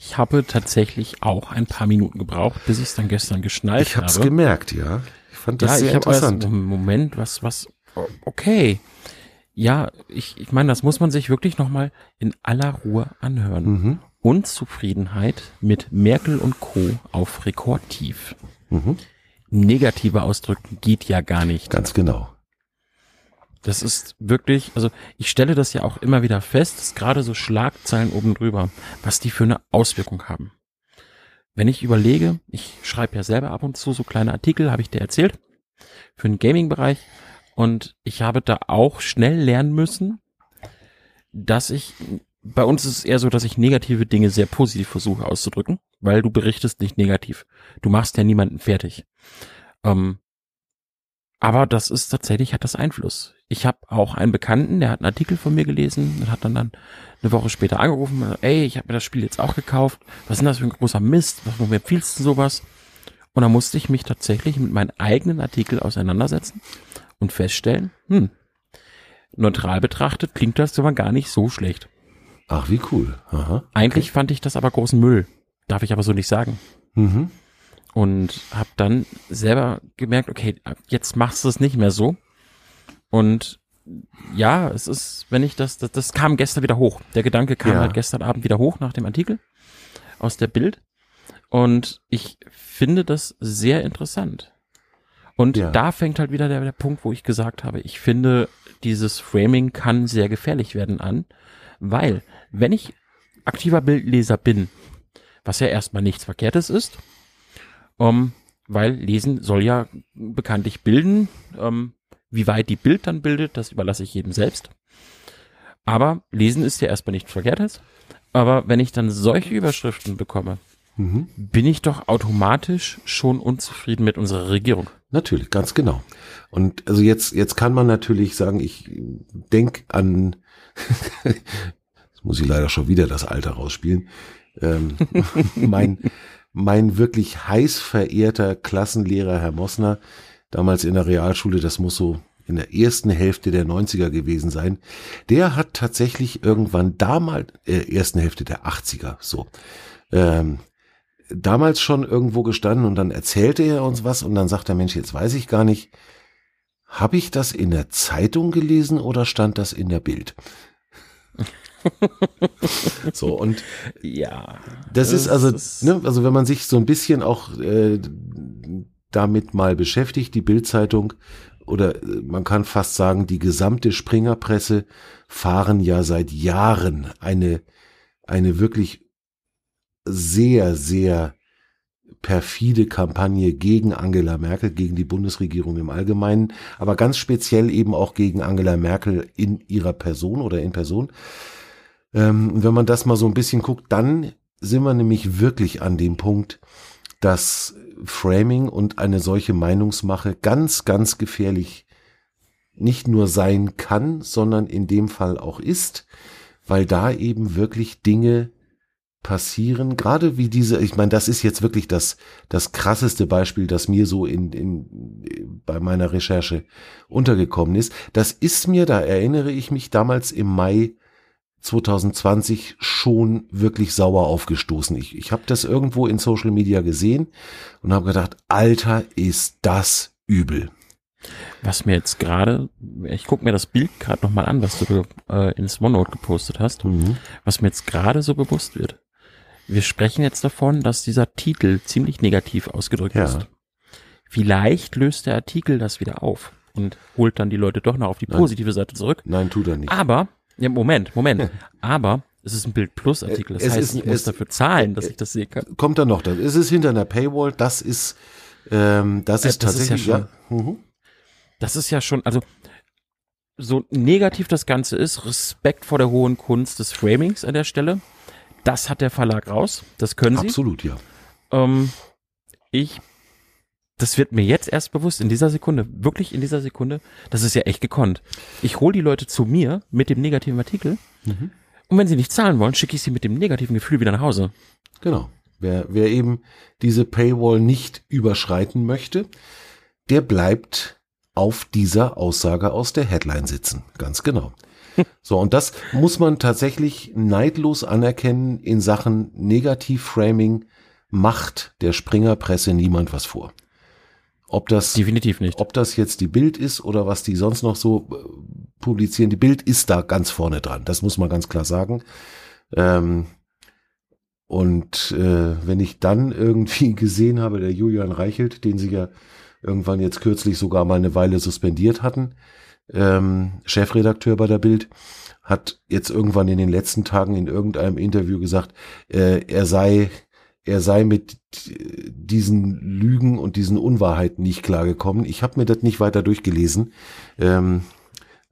S2: Ich habe tatsächlich auch ein paar Minuten gebraucht, bis ich es dann gestern geschnallt
S1: Ich habe es
S2: habe.
S1: gemerkt, ja. Ich fand das
S2: ja,
S1: sehr
S2: ich
S1: interessant.
S2: erst, Moment, was, was, okay. Ja, ich, ich meine, das muss man sich wirklich nochmal in aller Ruhe anhören.
S1: Mhm.
S2: Unzufriedenheit mit Merkel und Co. auf Rekordtief.
S1: Mhm.
S2: Negative ausdrücken geht ja gar nicht.
S1: Ganz genau.
S2: Das ist wirklich, also ich stelle das ja auch immer wieder fest, dass gerade so Schlagzeilen oben drüber, was die für eine Auswirkung haben. Wenn ich überlege, ich schreibe ja selber ab und zu so kleine Artikel, habe ich dir erzählt, für den Gaming-Bereich und ich habe da auch schnell lernen müssen, dass ich, bei uns ist es eher so, dass ich negative Dinge sehr positiv versuche auszudrücken, weil du berichtest nicht negativ. Du machst ja niemanden fertig. Ähm, aber das ist tatsächlich, hat das Einfluss. Ich habe auch einen Bekannten, der hat einen Artikel von mir gelesen und hat dann, dann eine Woche später angerufen, und, ey, ich habe mir das Spiel jetzt auch gekauft. Was ist denn das für ein großer Mist? Was wo empfiehlst du sowas? Und da musste ich mich tatsächlich mit meinen eigenen Artikel auseinandersetzen und feststellen, hm, neutral betrachtet klingt das aber gar nicht so schlecht.
S1: Ach, wie cool. Aha.
S2: Eigentlich fand ich das aber großen Müll. Darf ich aber so nicht sagen.
S1: Mhm.
S2: Und habe dann selber gemerkt, okay, jetzt machst du es nicht mehr so. Und ja, es ist, wenn ich das, das, das kam gestern wieder hoch. Der Gedanke kam
S1: Ja.
S2: halt gestern Abend wieder hoch nach dem Artikel aus der Bild. Und ich finde das sehr interessant. Und
S1: Ja.
S2: da fängt halt wieder der, der Punkt, wo ich gesagt habe, ich finde, dieses Framing kann sehr gefährlich werden an, weil wenn ich aktiver Bildleser bin, was ja erstmal nichts Verkehrtes ist, ähm, weil Lesen soll ja bekanntlich bilden. Ähm, wie weit die Bild dann bildet, das überlasse ich jedem selbst. Aber Lesen ist ja erstmal nichts Verkehrtes. Aber wenn ich dann solche Überschriften bekomme, mhm. bin ich doch automatisch schon unzufrieden mit unserer Regierung.
S1: Natürlich, ganz genau. Und also jetzt, jetzt kann man natürlich sagen, ich denk an, jetzt muss ich leider schon wieder das Alter rausspielen, ähm, mein, mein wirklich heiß verehrter Klassenlehrer Herr Mossner, damals in der Realschule, das muss so in der ersten Hälfte der 90er gewesen sein, der hat tatsächlich irgendwann damals, äh, ersten Hälfte der 80er, so, ähm, damals schon irgendwo gestanden und dann erzählte er uns was und dann sagt der Mensch, jetzt weiß ich gar nicht, habe ich das in der Zeitung gelesen oder stand das in der Bild? so und ja, das, das ist also, ist ne, also wenn man sich so ein bisschen auch äh, damit mal beschäftigt, die Bildzeitung oder äh, man kann fast sagen, die gesamte Springerpresse fahren ja seit Jahren eine eine wirklich sehr sehr perfide Kampagne gegen Angela Merkel, gegen die Bundesregierung im Allgemeinen, aber ganz speziell eben auch gegen Angela Merkel in ihrer Person oder in Person. Ähm, wenn man das mal so ein bisschen guckt, dann sind wir nämlich wirklich an dem Punkt, dass Framing und eine solche Meinungsmache ganz, ganz gefährlich nicht nur sein kann, sondern in dem Fall auch ist, weil da eben wirklich Dinge passieren, gerade wie diese, ich meine, das ist jetzt wirklich das, das krasseste Beispiel, das mir so in, in, bei meiner Recherche untergekommen ist. Das ist mir, da erinnere ich mich damals im Mai 2020 schon wirklich sauer aufgestoßen. Ich, ich habe das irgendwo in Social Media gesehen und habe gedacht, Alter, ist das übel.
S2: Was mir jetzt gerade, ich gucke mir das Bild gerade nochmal an, was du äh, ins OneNote gepostet hast, mhm. was mir jetzt gerade so bewusst wird. Wir sprechen jetzt davon, dass dieser Titel ziemlich negativ ausgedrückt ja. ist. Vielleicht löst der Artikel das wieder auf und holt dann die Leute doch noch auf die positive Nein. Seite zurück.
S1: Nein, tut er nicht.
S2: Aber ja, Moment, Moment. Aber es ist ein Bild Plus Artikel. Das es heißt, ist, ich muss dafür zahlen, dass ich das sehen kann.
S1: Kommt da noch. Es ist hinter einer Paywall. Das ist, ähm, das ist äh, das tatsächlich, ist ja, schon, ja. Mhm.
S2: Das ist ja schon, also, so negativ das Ganze ist, Respekt vor der hohen Kunst des Framings an der Stelle. Das hat der Verlag raus. Das können sie.
S1: Absolut, ja.
S2: Ähm, ich das wird mir jetzt erst bewusst, in dieser Sekunde, wirklich in dieser Sekunde, das ist ja echt gekonnt. Ich hole die Leute zu mir mit dem negativen Artikel mhm. und wenn sie nicht zahlen wollen, schicke ich sie mit dem negativen Gefühl wieder nach Hause.
S1: Genau. Wer, wer eben diese Paywall nicht überschreiten möchte, der bleibt auf dieser Aussage aus der Headline sitzen. Ganz genau. So, und das muss man tatsächlich neidlos anerkennen in Sachen Negativframing macht der Springerpresse niemand was vor. Ob das
S2: definitiv nicht.
S1: Ob das jetzt die Bild ist oder was die sonst noch so äh, publizieren. Die Bild ist da ganz vorne dran. Das muss man ganz klar sagen. Ähm, und äh, wenn ich dann irgendwie gesehen habe, der Julian Reichelt, den sie ja irgendwann jetzt kürzlich sogar mal eine Weile suspendiert hatten, ähm, Chefredakteur bei der Bild, hat jetzt irgendwann in den letzten Tagen in irgendeinem Interview gesagt, äh, er sei er sei mit diesen Lügen und diesen Unwahrheiten nicht klargekommen. Ich habe mir das nicht weiter durchgelesen, ähm,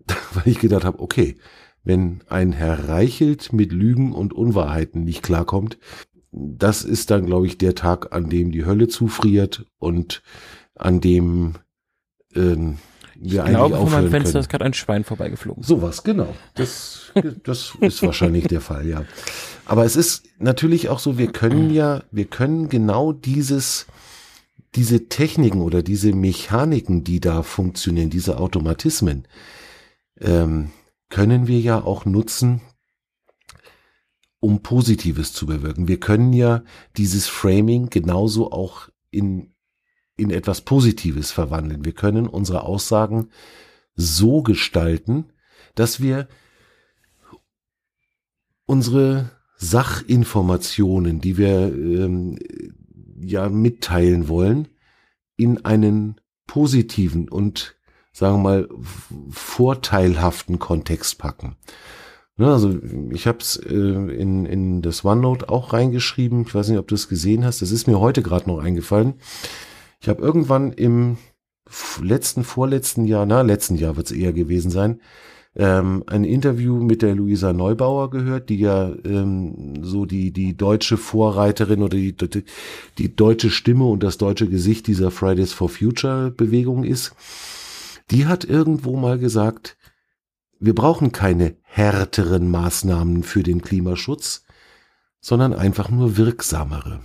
S1: weil ich gedacht habe, okay, wenn ein Herr Reichelt mit Lügen und Unwahrheiten nicht klarkommt, das ist dann, glaube ich, der Tag, an dem die Hölle zufriert und an dem ähm, wir ich glaube, von meinem Fenster können.
S2: ist gerade ein Schwein vorbeigeflogen.
S1: Sowas, genau. Das, das ist wahrscheinlich der Fall, ja. Aber es ist natürlich auch so, wir können ja, wir können genau dieses, diese Techniken oder diese Mechaniken, die da funktionieren, diese Automatismen, ähm, können wir ja auch nutzen, um Positives zu bewirken. Wir können ja dieses Framing genauso auch in in etwas Positives verwandeln. Wir können unsere Aussagen so gestalten, dass wir unsere Sachinformationen, die wir ähm, ja mitteilen wollen, in einen positiven und sagen wir mal vorteilhaften Kontext packen. Ne, also ich habe es äh, in, in das OneNote auch reingeschrieben. Ich weiß nicht, ob du es gesehen hast. Das ist mir heute gerade noch eingefallen. Ich habe irgendwann im letzten, vorletzten Jahr, na, letzten Jahr wird es eher gewesen sein, ähm, ein Interview mit der Luisa Neubauer gehört, die ja ähm, so die, die deutsche Vorreiterin oder die, die, die deutsche Stimme und das deutsche Gesicht dieser Fridays for Future Bewegung ist. Die hat irgendwo mal gesagt, wir brauchen keine härteren Maßnahmen für den Klimaschutz, sondern einfach nur wirksamere.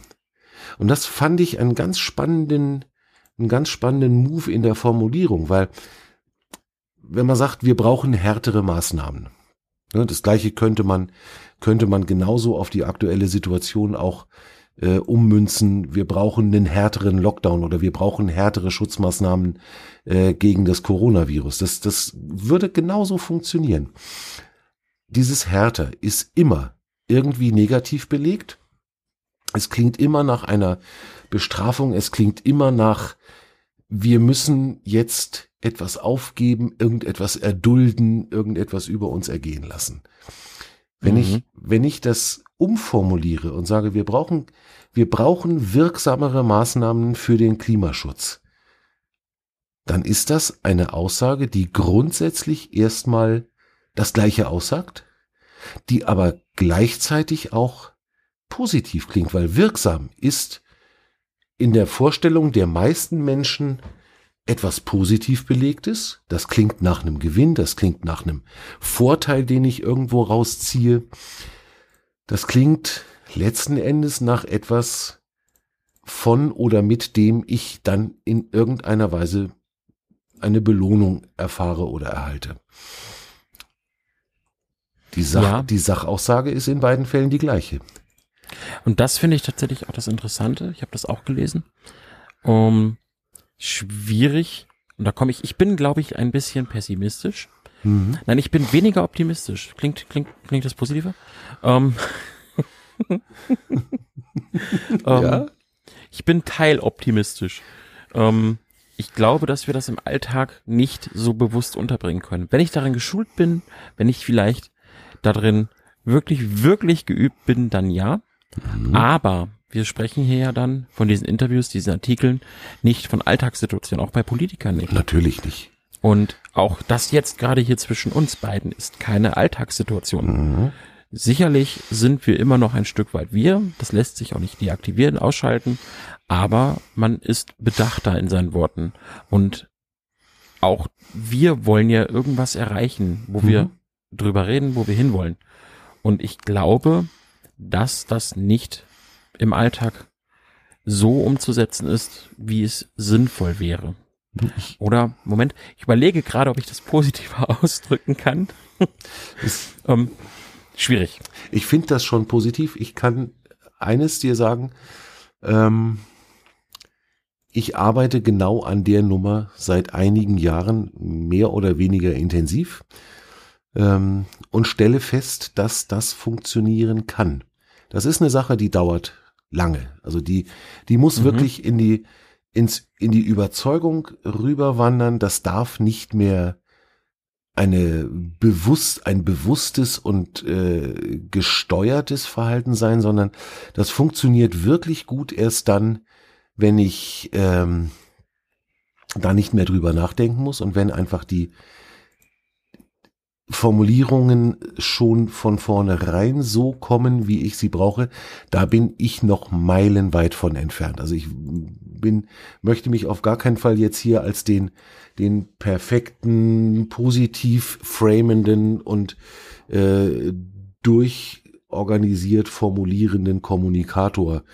S1: Und das fand ich einen ganz spannenden, einen ganz spannenden Move in der Formulierung, weil wenn man sagt, wir brauchen härtere Maßnahmen, ne, das gleiche könnte man, könnte man genauso auf die aktuelle Situation auch äh, ummünzen. Wir brauchen einen härteren Lockdown oder wir brauchen härtere Schutzmaßnahmen äh, gegen das Coronavirus. Das, das würde genauso funktionieren. Dieses härter ist immer irgendwie negativ belegt. Es klingt immer nach einer Bestrafung. Es klingt immer nach, wir müssen jetzt etwas aufgeben, irgendetwas erdulden, irgendetwas über uns ergehen lassen. Wenn mhm. ich, wenn ich das umformuliere und sage, wir brauchen, wir brauchen wirksamere Maßnahmen für den Klimaschutz, dann ist das eine Aussage, die grundsätzlich erstmal das Gleiche aussagt, die aber gleichzeitig auch positiv klingt, weil wirksam ist in der Vorstellung der meisten Menschen etwas positiv belegtes. Das klingt nach einem Gewinn, das klingt nach einem Vorteil, den ich irgendwo rausziehe. Das klingt letzten Endes nach etwas von oder mit dem ich dann in irgendeiner Weise eine Belohnung erfahre oder erhalte. Die, Sach ja. die Sachaussage ist in beiden Fällen die gleiche.
S2: Und das finde ich tatsächlich auch das Interessante. Ich habe das auch gelesen. Um, schwierig. Und da komme ich, ich bin, glaube ich, ein bisschen pessimistisch. Mhm. Nein, ich bin weniger optimistisch. Klingt, klingt, klingt das positiver? Ähm, ja? Ähm, ich bin teiloptimistisch. Ähm, ich glaube, dass wir das im Alltag nicht so bewusst unterbringen können. Wenn ich darin geschult bin, wenn ich vielleicht darin wirklich, wirklich geübt bin, dann ja. Mhm. Aber wir sprechen hier ja dann von diesen Interviews, diesen Artikeln, nicht von Alltagssituationen, auch bei Politikern nicht.
S1: Natürlich nicht.
S2: Und auch das jetzt gerade hier zwischen uns beiden ist keine Alltagssituation. Mhm. Sicherlich sind wir immer noch ein Stück weit wir, das lässt sich auch nicht deaktivieren, ausschalten, aber man ist bedachter in seinen Worten und auch wir wollen ja irgendwas erreichen, wo mhm. wir drüber reden, wo wir hinwollen. Und ich glaube, dass das nicht im Alltag so umzusetzen ist, wie es sinnvoll wäre. Oder, Moment, ich überlege gerade, ob ich das positiver ausdrücken kann. ähm, schwierig.
S1: Ich finde das schon positiv. Ich kann eines dir sagen, ähm, ich arbeite genau an der Nummer seit einigen Jahren mehr oder weniger intensiv ähm, und stelle fest, dass das funktionieren kann. Das ist eine Sache, die dauert lange. Also die, die muss mhm. wirklich in die, ins, in die Überzeugung rüberwandern. Das darf nicht mehr eine bewusst, ein bewusstes und äh, gesteuertes Verhalten sein, sondern das funktioniert wirklich gut erst dann, wenn ich ähm, da nicht mehr drüber nachdenken muss und wenn einfach die Formulierungen schon von vornherein so kommen, wie ich sie brauche, da bin ich noch meilenweit von entfernt. Also ich bin, möchte mich auf gar keinen Fall jetzt hier als den, den perfekten, positiv framenden und äh, durchorganisiert formulierenden Kommunikator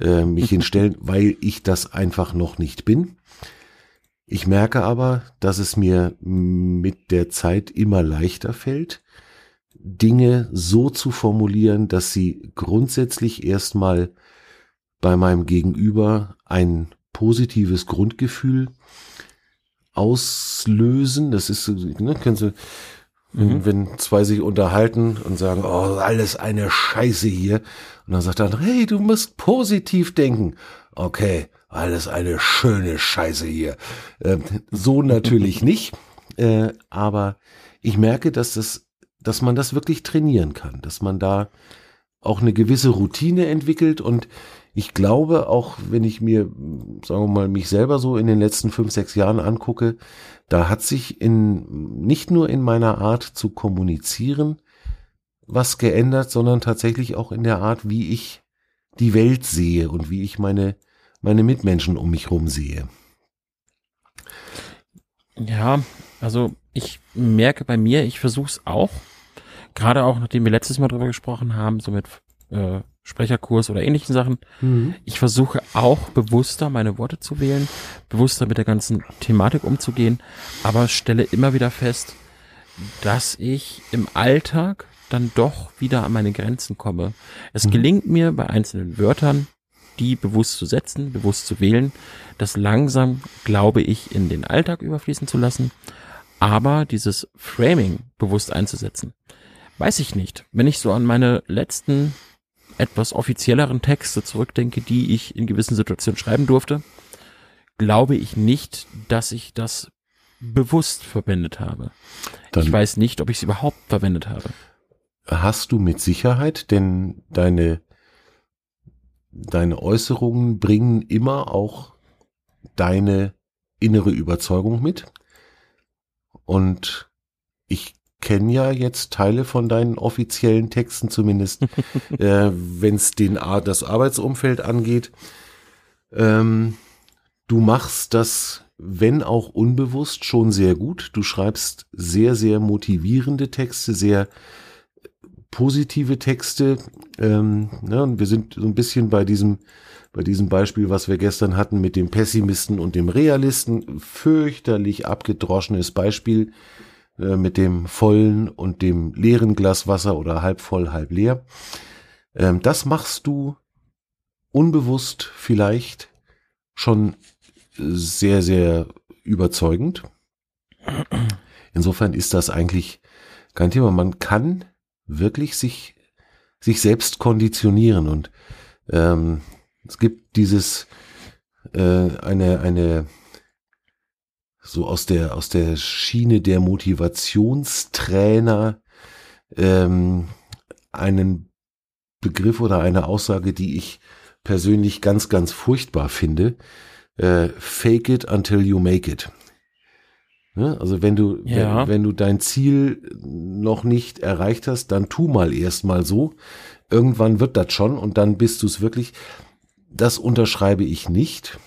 S1: äh, mich hinstellen, weil ich das einfach noch nicht bin. Ich merke aber, dass es mir mit der Zeit immer leichter fällt, Dinge so zu formulieren, dass sie grundsätzlich erstmal bei meinem Gegenüber ein positives Grundgefühl auslösen. Das ist, ne, können Sie, mhm. wenn zwei sich unterhalten und sagen, oh, alles eine Scheiße hier. Und dann sagt er, hey, du musst positiv denken. Okay, alles eine schöne Scheiße hier. Äh, so natürlich nicht, äh, aber ich merke, dass das, dass man das wirklich trainieren kann, dass man da auch eine gewisse Routine entwickelt und ich glaube, auch wenn ich mir, sagen wir mal, mich selber so in den letzten fünf, sechs Jahren angucke, da hat sich in, nicht nur in meiner Art zu kommunizieren was geändert, sondern tatsächlich auch in der Art, wie ich die Welt sehe und wie ich meine, meine Mitmenschen um mich herum sehe.
S2: Ja, also ich merke bei mir, ich versuche es auch, gerade auch, nachdem wir letztes Mal drüber gesprochen haben, so mit äh, Sprecherkurs oder ähnlichen Sachen. Mhm. Ich versuche auch bewusster meine Worte zu wählen, bewusster mit der ganzen Thematik umzugehen, aber stelle immer wieder fest, dass ich im Alltag dann doch wieder an meine Grenzen komme. Es mhm. gelingt mir bei einzelnen Wörtern, die bewusst zu setzen, bewusst zu wählen, das langsam, glaube ich, in den Alltag überfließen zu lassen, aber dieses Framing bewusst einzusetzen. Weiß ich nicht. Wenn ich so an meine letzten etwas offizielleren Texte zurückdenke, die ich in gewissen Situationen schreiben durfte, glaube ich nicht, dass ich das bewusst verwendet habe. Dann ich weiß nicht, ob ich es überhaupt verwendet habe.
S1: Hast du mit Sicherheit, denn deine, deine Äußerungen bringen immer auch deine innere Überzeugung mit. Und ich kenne ja jetzt Teile von deinen offiziellen Texten zumindest, äh, wenn es den das Arbeitsumfeld angeht. Ähm, du machst das, wenn auch unbewusst, schon sehr gut. Du schreibst sehr, sehr motivierende Texte, sehr positive Texte. Ähm, ne, und wir sind so ein bisschen bei diesem bei diesem Beispiel, was wir gestern hatten mit dem Pessimisten und dem Realisten, fürchterlich abgedroschenes Beispiel äh, mit dem vollen und dem leeren Glas Wasser oder halb voll, halb leer. Ähm, das machst du unbewusst vielleicht schon sehr, sehr überzeugend. Insofern ist das eigentlich kein Thema. Man kann wirklich sich, sich selbst konditionieren und ähm, es gibt dieses äh, eine, eine so aus der, aus der Schiene der Motivationstrainer ähm, einen Begriff oder eine Aussage, die ich persönlich ganz, ganz furchtbar finde. Äh, fake it until you make it. Ja, also wenn du, ja. wenn, wenn, du dein Ziel noch nicht erreicht hast, dann tu mal erstmal so. Irgendwann wird das schon und dann bist du es wirklich. Das unterschreibe ich nicht.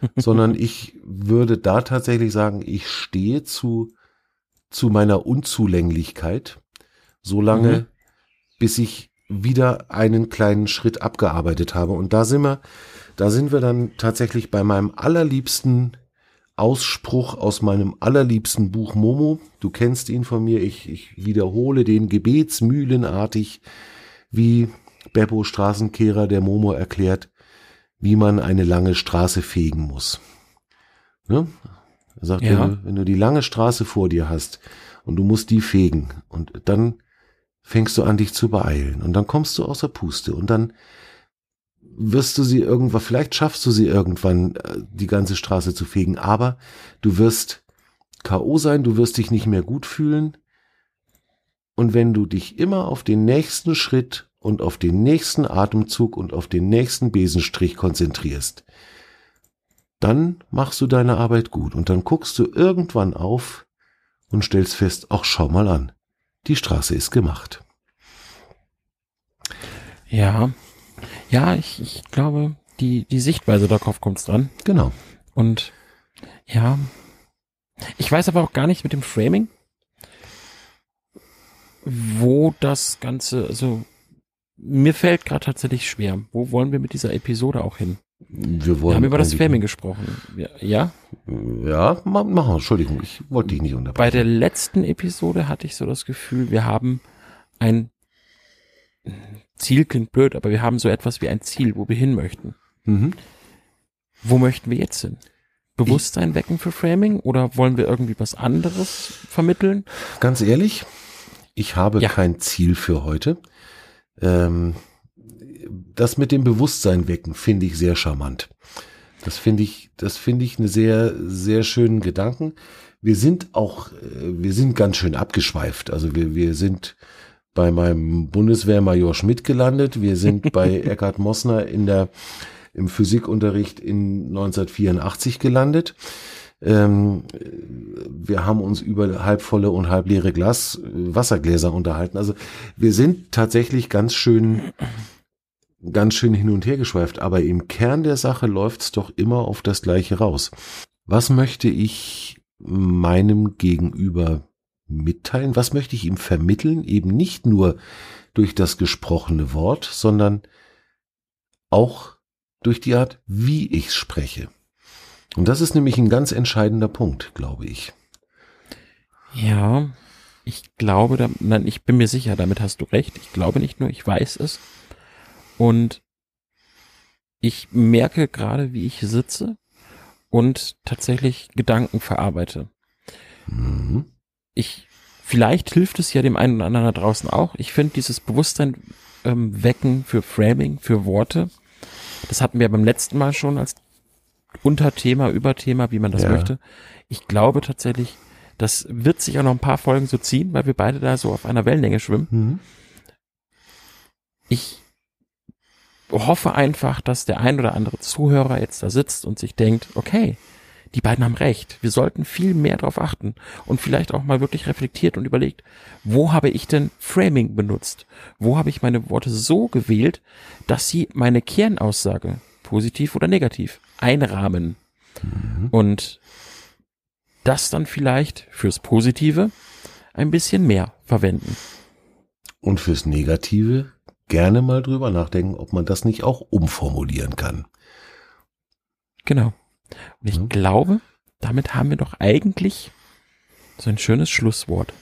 S1: sondern ich würde da tatsächlich sagen, ich stehe zu, zu meiner Unzulänglichkeit, solange mhm. bis ich wieder einen kleinen Schritt abgearbeitet habe. Und da sind wir, da sind wir dann tatsächlich bei meinem allerliebsten Ausspruch aus meinem allerliebsten Buch Momo. Du kennst ihn von mir. Ich, ich wiederhole den gebetsmühlenartig, wie Beppo Straßenkehrer der Momo erklärt wie man eine lange Straße fegen muss. Ne? Er sagt, ja. wenn, du, wenn du die lange Straße vor dir hast und du musst die fegen und dann fängst du an, dich zu beeilen und dann kommst du außer Puste und dann wirst du sie irgendwann, vielleicht schaffst du sie irgendwann, äh, die ganze Straße zu fegen, aber du wirst K.O. sein, du wirst dich nicht mehr gut fühlen. Und wenn du dich immer auf den nächsten Schritt und auf den nächsten Atemzug und auf den nächsten Besenstrich konzentrierst, dann machst du deine Arbeit gut und dann guckst du irgendwann auf und stellst fest, ach schau mal an, die Straße ist gemacht.
S2: Ja, ja, ich, ich glaube, die, die Sichtweise darauf kommt es dran.
S1: Genau.
S2: Und ja, ich weiß aber auch gar nicht mit dem Framing, wo das Ganze, also mir fällt gerade tatsächlich schwer. Wo wollen wir mit dieser Episode auch hin?
S1: Wir, wollen wir
S2: haben über das Framing gesprochen. Ja?
S1: Ja, machen. Entschuldigung, ich wollte dich nicht unterbrechen.
S2: Bei der letzten Episode hatte ich so das Gefühl, wir haben ein Ziel klingt blöd, aber wir haben so etwas wie ein Ziel, wo wir hin möchten. Mhm. Wo möchten wir jetzt hin? Bewusstsein ich, wecken für Framing oder wollen wir irgendwie was anderes vermitteln?
S1: Ganz ehrlich, ich habe ja. kein Ziel für heute. Ähm, das mit dem Bewusstsein wecken finde ich sehr charmant. Das finde ich, das finde ich eine sehr, sehr schönen Gedanken. Wir sind auch, äh, wir sind ganz schön abgeschweift. Also wir, wir sind bei meinem Bundeswehrmajor Schmidt gelandet. Wir sind bei Eckhard Mossner in der, im Physikunterricht in 1984 gelandet. Ähm, wir haben uns über halbvolle und halbleere Glas, äh, Wassergläser unterhalten. Also wir sind tatsächlich ganz schön, ganz schön hin und her geschweift. Aber im Kern der Sache läuft's doch immer auf das Gleiche raus. Was möchte ich meinem Gegenüber mitteilen? Was möchte ich ihm vermitteln? Eben nicht nur durch das gesprochene Wort, sondern auch durch die Art, wie ich spreche. Und das ist nämlich ein ganz entscheidender Punkt, glaube ich.
S2: Ja, ich glaube, da, nein, ich bin mir sicher, damit hast du recht. Ich glaube nicht nur, ich weiß es. Und ich merke gerade, wie ich sitze und tatsächlich Gedanken verarbeite. Mhm. Ich, vielleicht hilft es ja dem einen oder anderen da draußen auch. Ich finde dieses Bewusstsein ähm, wecken für Framing, für Worte. Das hatten wir beim letzten Mal schon als Unterthema, Überthema, wie man das ja. möchte. Ich glaube tatsächlich, das wird sich auch noch ein paar Folgen so ziehen, weil wir beide da so auf einer Wellenlänge schwimmen. Mhm. Ich hoffe einfach, dass der ein oder andere Zuhörer jetzt da sitzt und sich denkt, okay, die beiden haben recht. Wir sollten viel mehr darauf achten und vielleicht auch mal wirklich reflektiert und überlegt, wo habe ich denn Framing benutzt? Wo habe ich meine Worte so gewählt, dass sie meine Kernaussage, positiv oder negativ, einrahmen. Mhm. Und das dann vielleicht fürs Positive ein bisschen mehr verwenden.
S1: Und fürs Negative gerne mal drüber nachdenken, ob man das nicht auch umformulieren kann.
S2: Genau. Und ich mhm. glaube, damit haben wir doch eigentlich so ein schönes Schlusswort.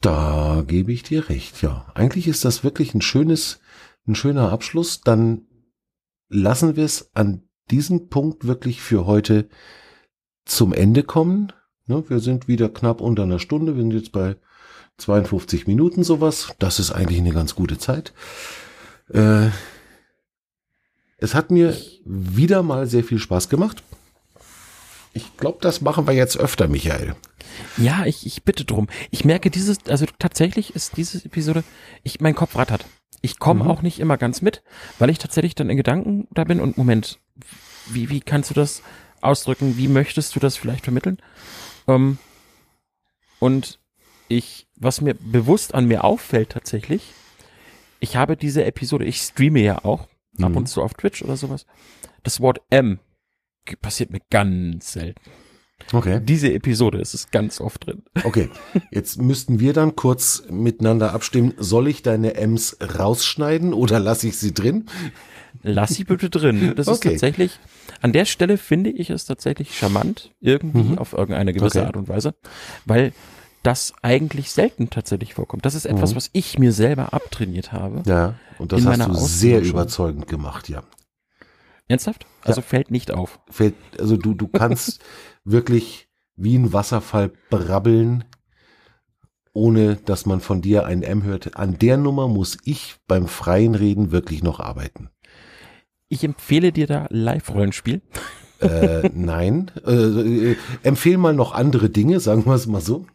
S1: Da gebe ich dir recht, ja. Eigentlich ist das wirklich ein schönes, ein schöner Abschluss. Dann lassen wir es an diesem Punkt wirklich für heute zum Ende kommen. Ne, wir sind wieder knapp unter einer Stunde. Wir sind jetzt bei 52 Minuten sowas. Das ist eigentlich eine ganz gute Zeit. Es hat mir wieder mal sehr viel Spaß gemacht. Ich glaube, das machen wir jetzt öfter, Michael.
S2: Ja, ich, ich bitte drum. Ich merke dieses, also tatsächlich ist diese Episode, ich, mein Kopf rattert. Ich komme mhm. auch nicht immer ganz mit, weil ich tatsächlich dann in Gedanken da bin und Moment, wie, wie kannst du das ausdrücken? Wie möchtest du das vielleicht vermitteln? Ähm, und ich, was mir bewusst an mir auffällt tatsächlich, ich habe diese Episode, ich streame ja auch mhm. ab und zu auf Twitch oder sowas. Das Wort M passiert mir ganz selten. Okay. Diese Episode ist es ganz oft drin.
S1: Okay. Jetzt müssten wir dann kurz miteinander abstimmen. Soll ich deine M's rausschneiden oder lasse ich sie drin?
S2: Lass sie bitte drin. Das okay. ist tatsächlich, an der Stelle finde ich es tatsächlich charmant, irgendwie mhm. auf irgendeine gewisse okay. Art und Weise, weil das eigentlich selten tatsächlich vorkommt. Das ist etwas, mhm. was ich mir selber abtrainiert habe.
S1: Ja, und das hast du sehr überzeugend gemacht, ja.
S2: Ernsthaft? Also ja. fällt nicht auf.
S1: Fällt, also du, du kannst wirklich wie ein Wasserfall brabbeln, ohne dass man von dir ein M hört. An der Nummer muss ich beim freien Reden wirklich noch arbeiten.
S2: Ich empfehle dir da Live-Rollenspiel.
S1: Äh, nein. Äh, äh, empfehle mal noch andere Dinge, sagen wir es mal so.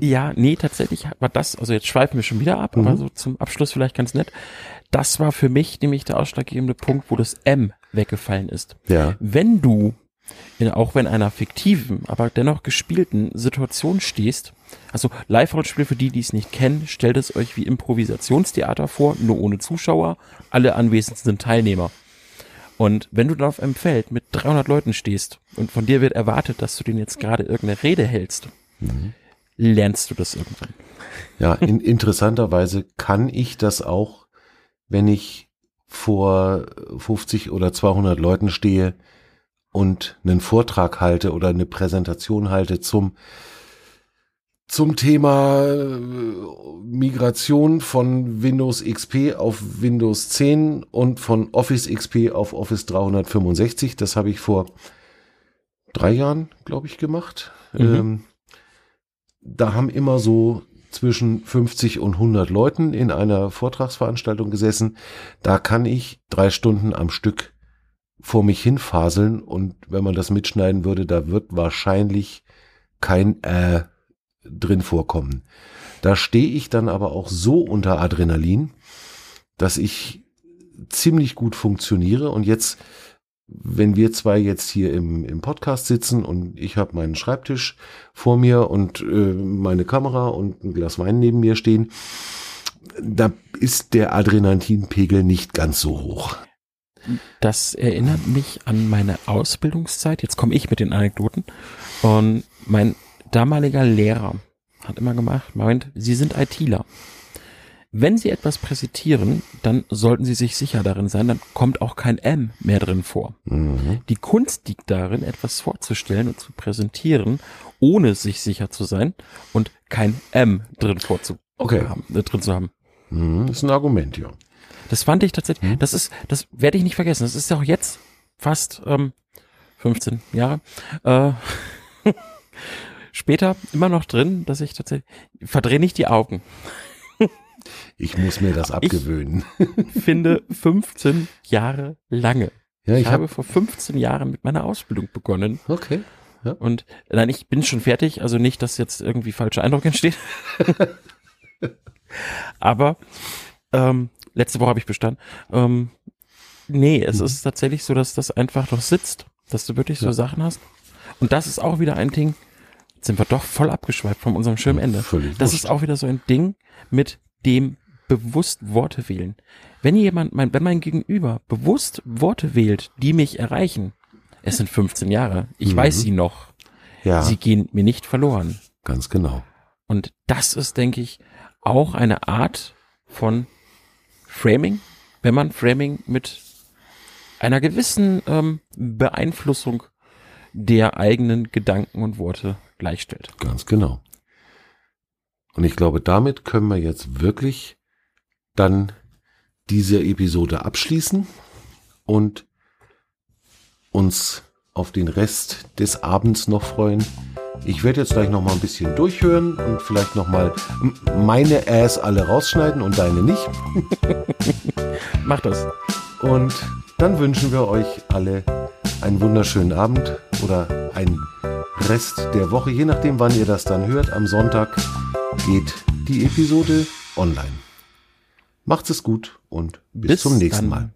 S2: Ja, nee, tatsächlich war das, also jetzt schweifen wir schon wieder ab, mhm. aber so zum Abschluss vielleicht ganz nett. Das war für mich nämlich der ausschlaggebende Punkt, wo das M weggefallen ist.
S1: Ja.
S2: Wenn du in, auch wenn einer fiktiven, aber dennoch gespielten Situation stehst, also Live-Rollenspiel für die, die es nicht kennen, stellt es euch wie Improvisationstheater vor, nur ohne Zuschauer, alle Anwesenden sind Teilnehmer. Und wenn du dann auf einem Feld mit 300 Leuten stehst und von dir wird erwartet, dass du denen jetzt gerade irgendeine Rede hältst, mhm. Lernst du das irgendwann.
S1: Ja, in, interessanterweise kann ich das auch, wenn ich vor 50 oder 200 Leuten stehe, und einen Vortrag halte oder eine Präsentation halte zum zum Thema äh, Migration von Windows XP auf Windows 10 und von Office XP auf Office 365. Das habe ich vor drei Jahren, glaube ich, gemacht. Mhm. Ähm, da haben immer so zwischen 50 und 100 Leuten in einer Vortragsveranstaltung gesessen. Da kann ich drei Stunden am Stück vor mich hinfaseln und wenn man das mitschneiden würde, da wird wahrscheinlich kein äh drin vorkommen. Da stehe ich dann aber auch so unter Adrenalin, dass ich ziemlich gut funktioniere und jetzt wenn wir zwei jetzt hier im, im Podcast sitzen und ich habe meinen Schreibtisch vor mir und äh, meine Kamera und ein Glas Wein neben mir stehen, da ist der Adrenalinpegel nicht ganz so hoch.
S2: Das erinnert mich an meine Ausbildungszeit. Jetzt komme ich mit den Anekdoten. Und mein damaliger Lehrer hat immer gemacht, meint, Sie sind ITler. Wenn Sie etwas präsentieren, dann sollten Sie sich sicher darin sein, dann kommt auch kein M mehr drin vor. Mhm. Die Kunst liegt darin, etwas vorzustellen und zu präsentieren, ohne sich sicher zu sein und kein M drin vorzu okay. haben, äh, drin zu haben.
S1: Mhm, ist ein Argument, ja.
S2: Das fand ich tatsächlich, mhm. das ist, das werde ich nicht vergessen. Das ist ja auch jetzt fast ähm, 15 Jahre. Äh, später immer noch drin, dass ich tatsächlich, verdrehe nicht die Augen.
S1: Ich muss mir das abgewöhnen.
S2: Ich finde 15 Jahre lange. Ja, ich, ich habe hab vor 15 Jahren mit meiner Ausbildung begonnen.
S1: Okay.
S2: Ja. Und nein, ich bin schon fertig, also nicht, dass jetzt irgendwie falscher Eindruck entsteht. Aber ähm, letzte Woche habe ich bestanden. Ähm, nee, es mhm. ist tatsächlich so, dass das einfach noch sitzt, dass du wirklich so ja. Sachen hast. Und das ist auch wieder ein Ding, jetzt sind wir doch voll abgeschweift von unserem schönen Ende. Völlig das wurscht. ist auch wieder so ein Ding mit dem bewusst Worte wählen. Wenn jemand, mein, wenn mein Gegenüber bewusst Worte wählt, die mich erreichen, es sind 15 Jahre, ich mhm. weiß sie noch, ja. sie gehen mir nicht verloren.
S1: Ganz genau.
S2: Und das ist, denke ich, auch eine Art von Framing, wenn man Framing mit einer gewissen ähm, Beeinflussung der eigenen Gedanken und Worte gleichstellt.
S1: Ganz genau. Und ich glaube, damit können wir jetzt wirklich dann diese Episode abschließen und uns auf den Rest des Abends noch freuen. Ich werde jetzt gleich noch mal ein bisschen durchhören und vielleicht noch mal meine Ass alle rausschneiden und deine nicht.
S2: Mach das.
S1: Und dann wünschen wir euch alle einen wunderschönen Abend oder einen Rest der Woche, je nachdem, wann ihr das dann hört. Am Sonntag geht die Episode online. Macht's es gut und bis, bis zum nächsten dann. Mal.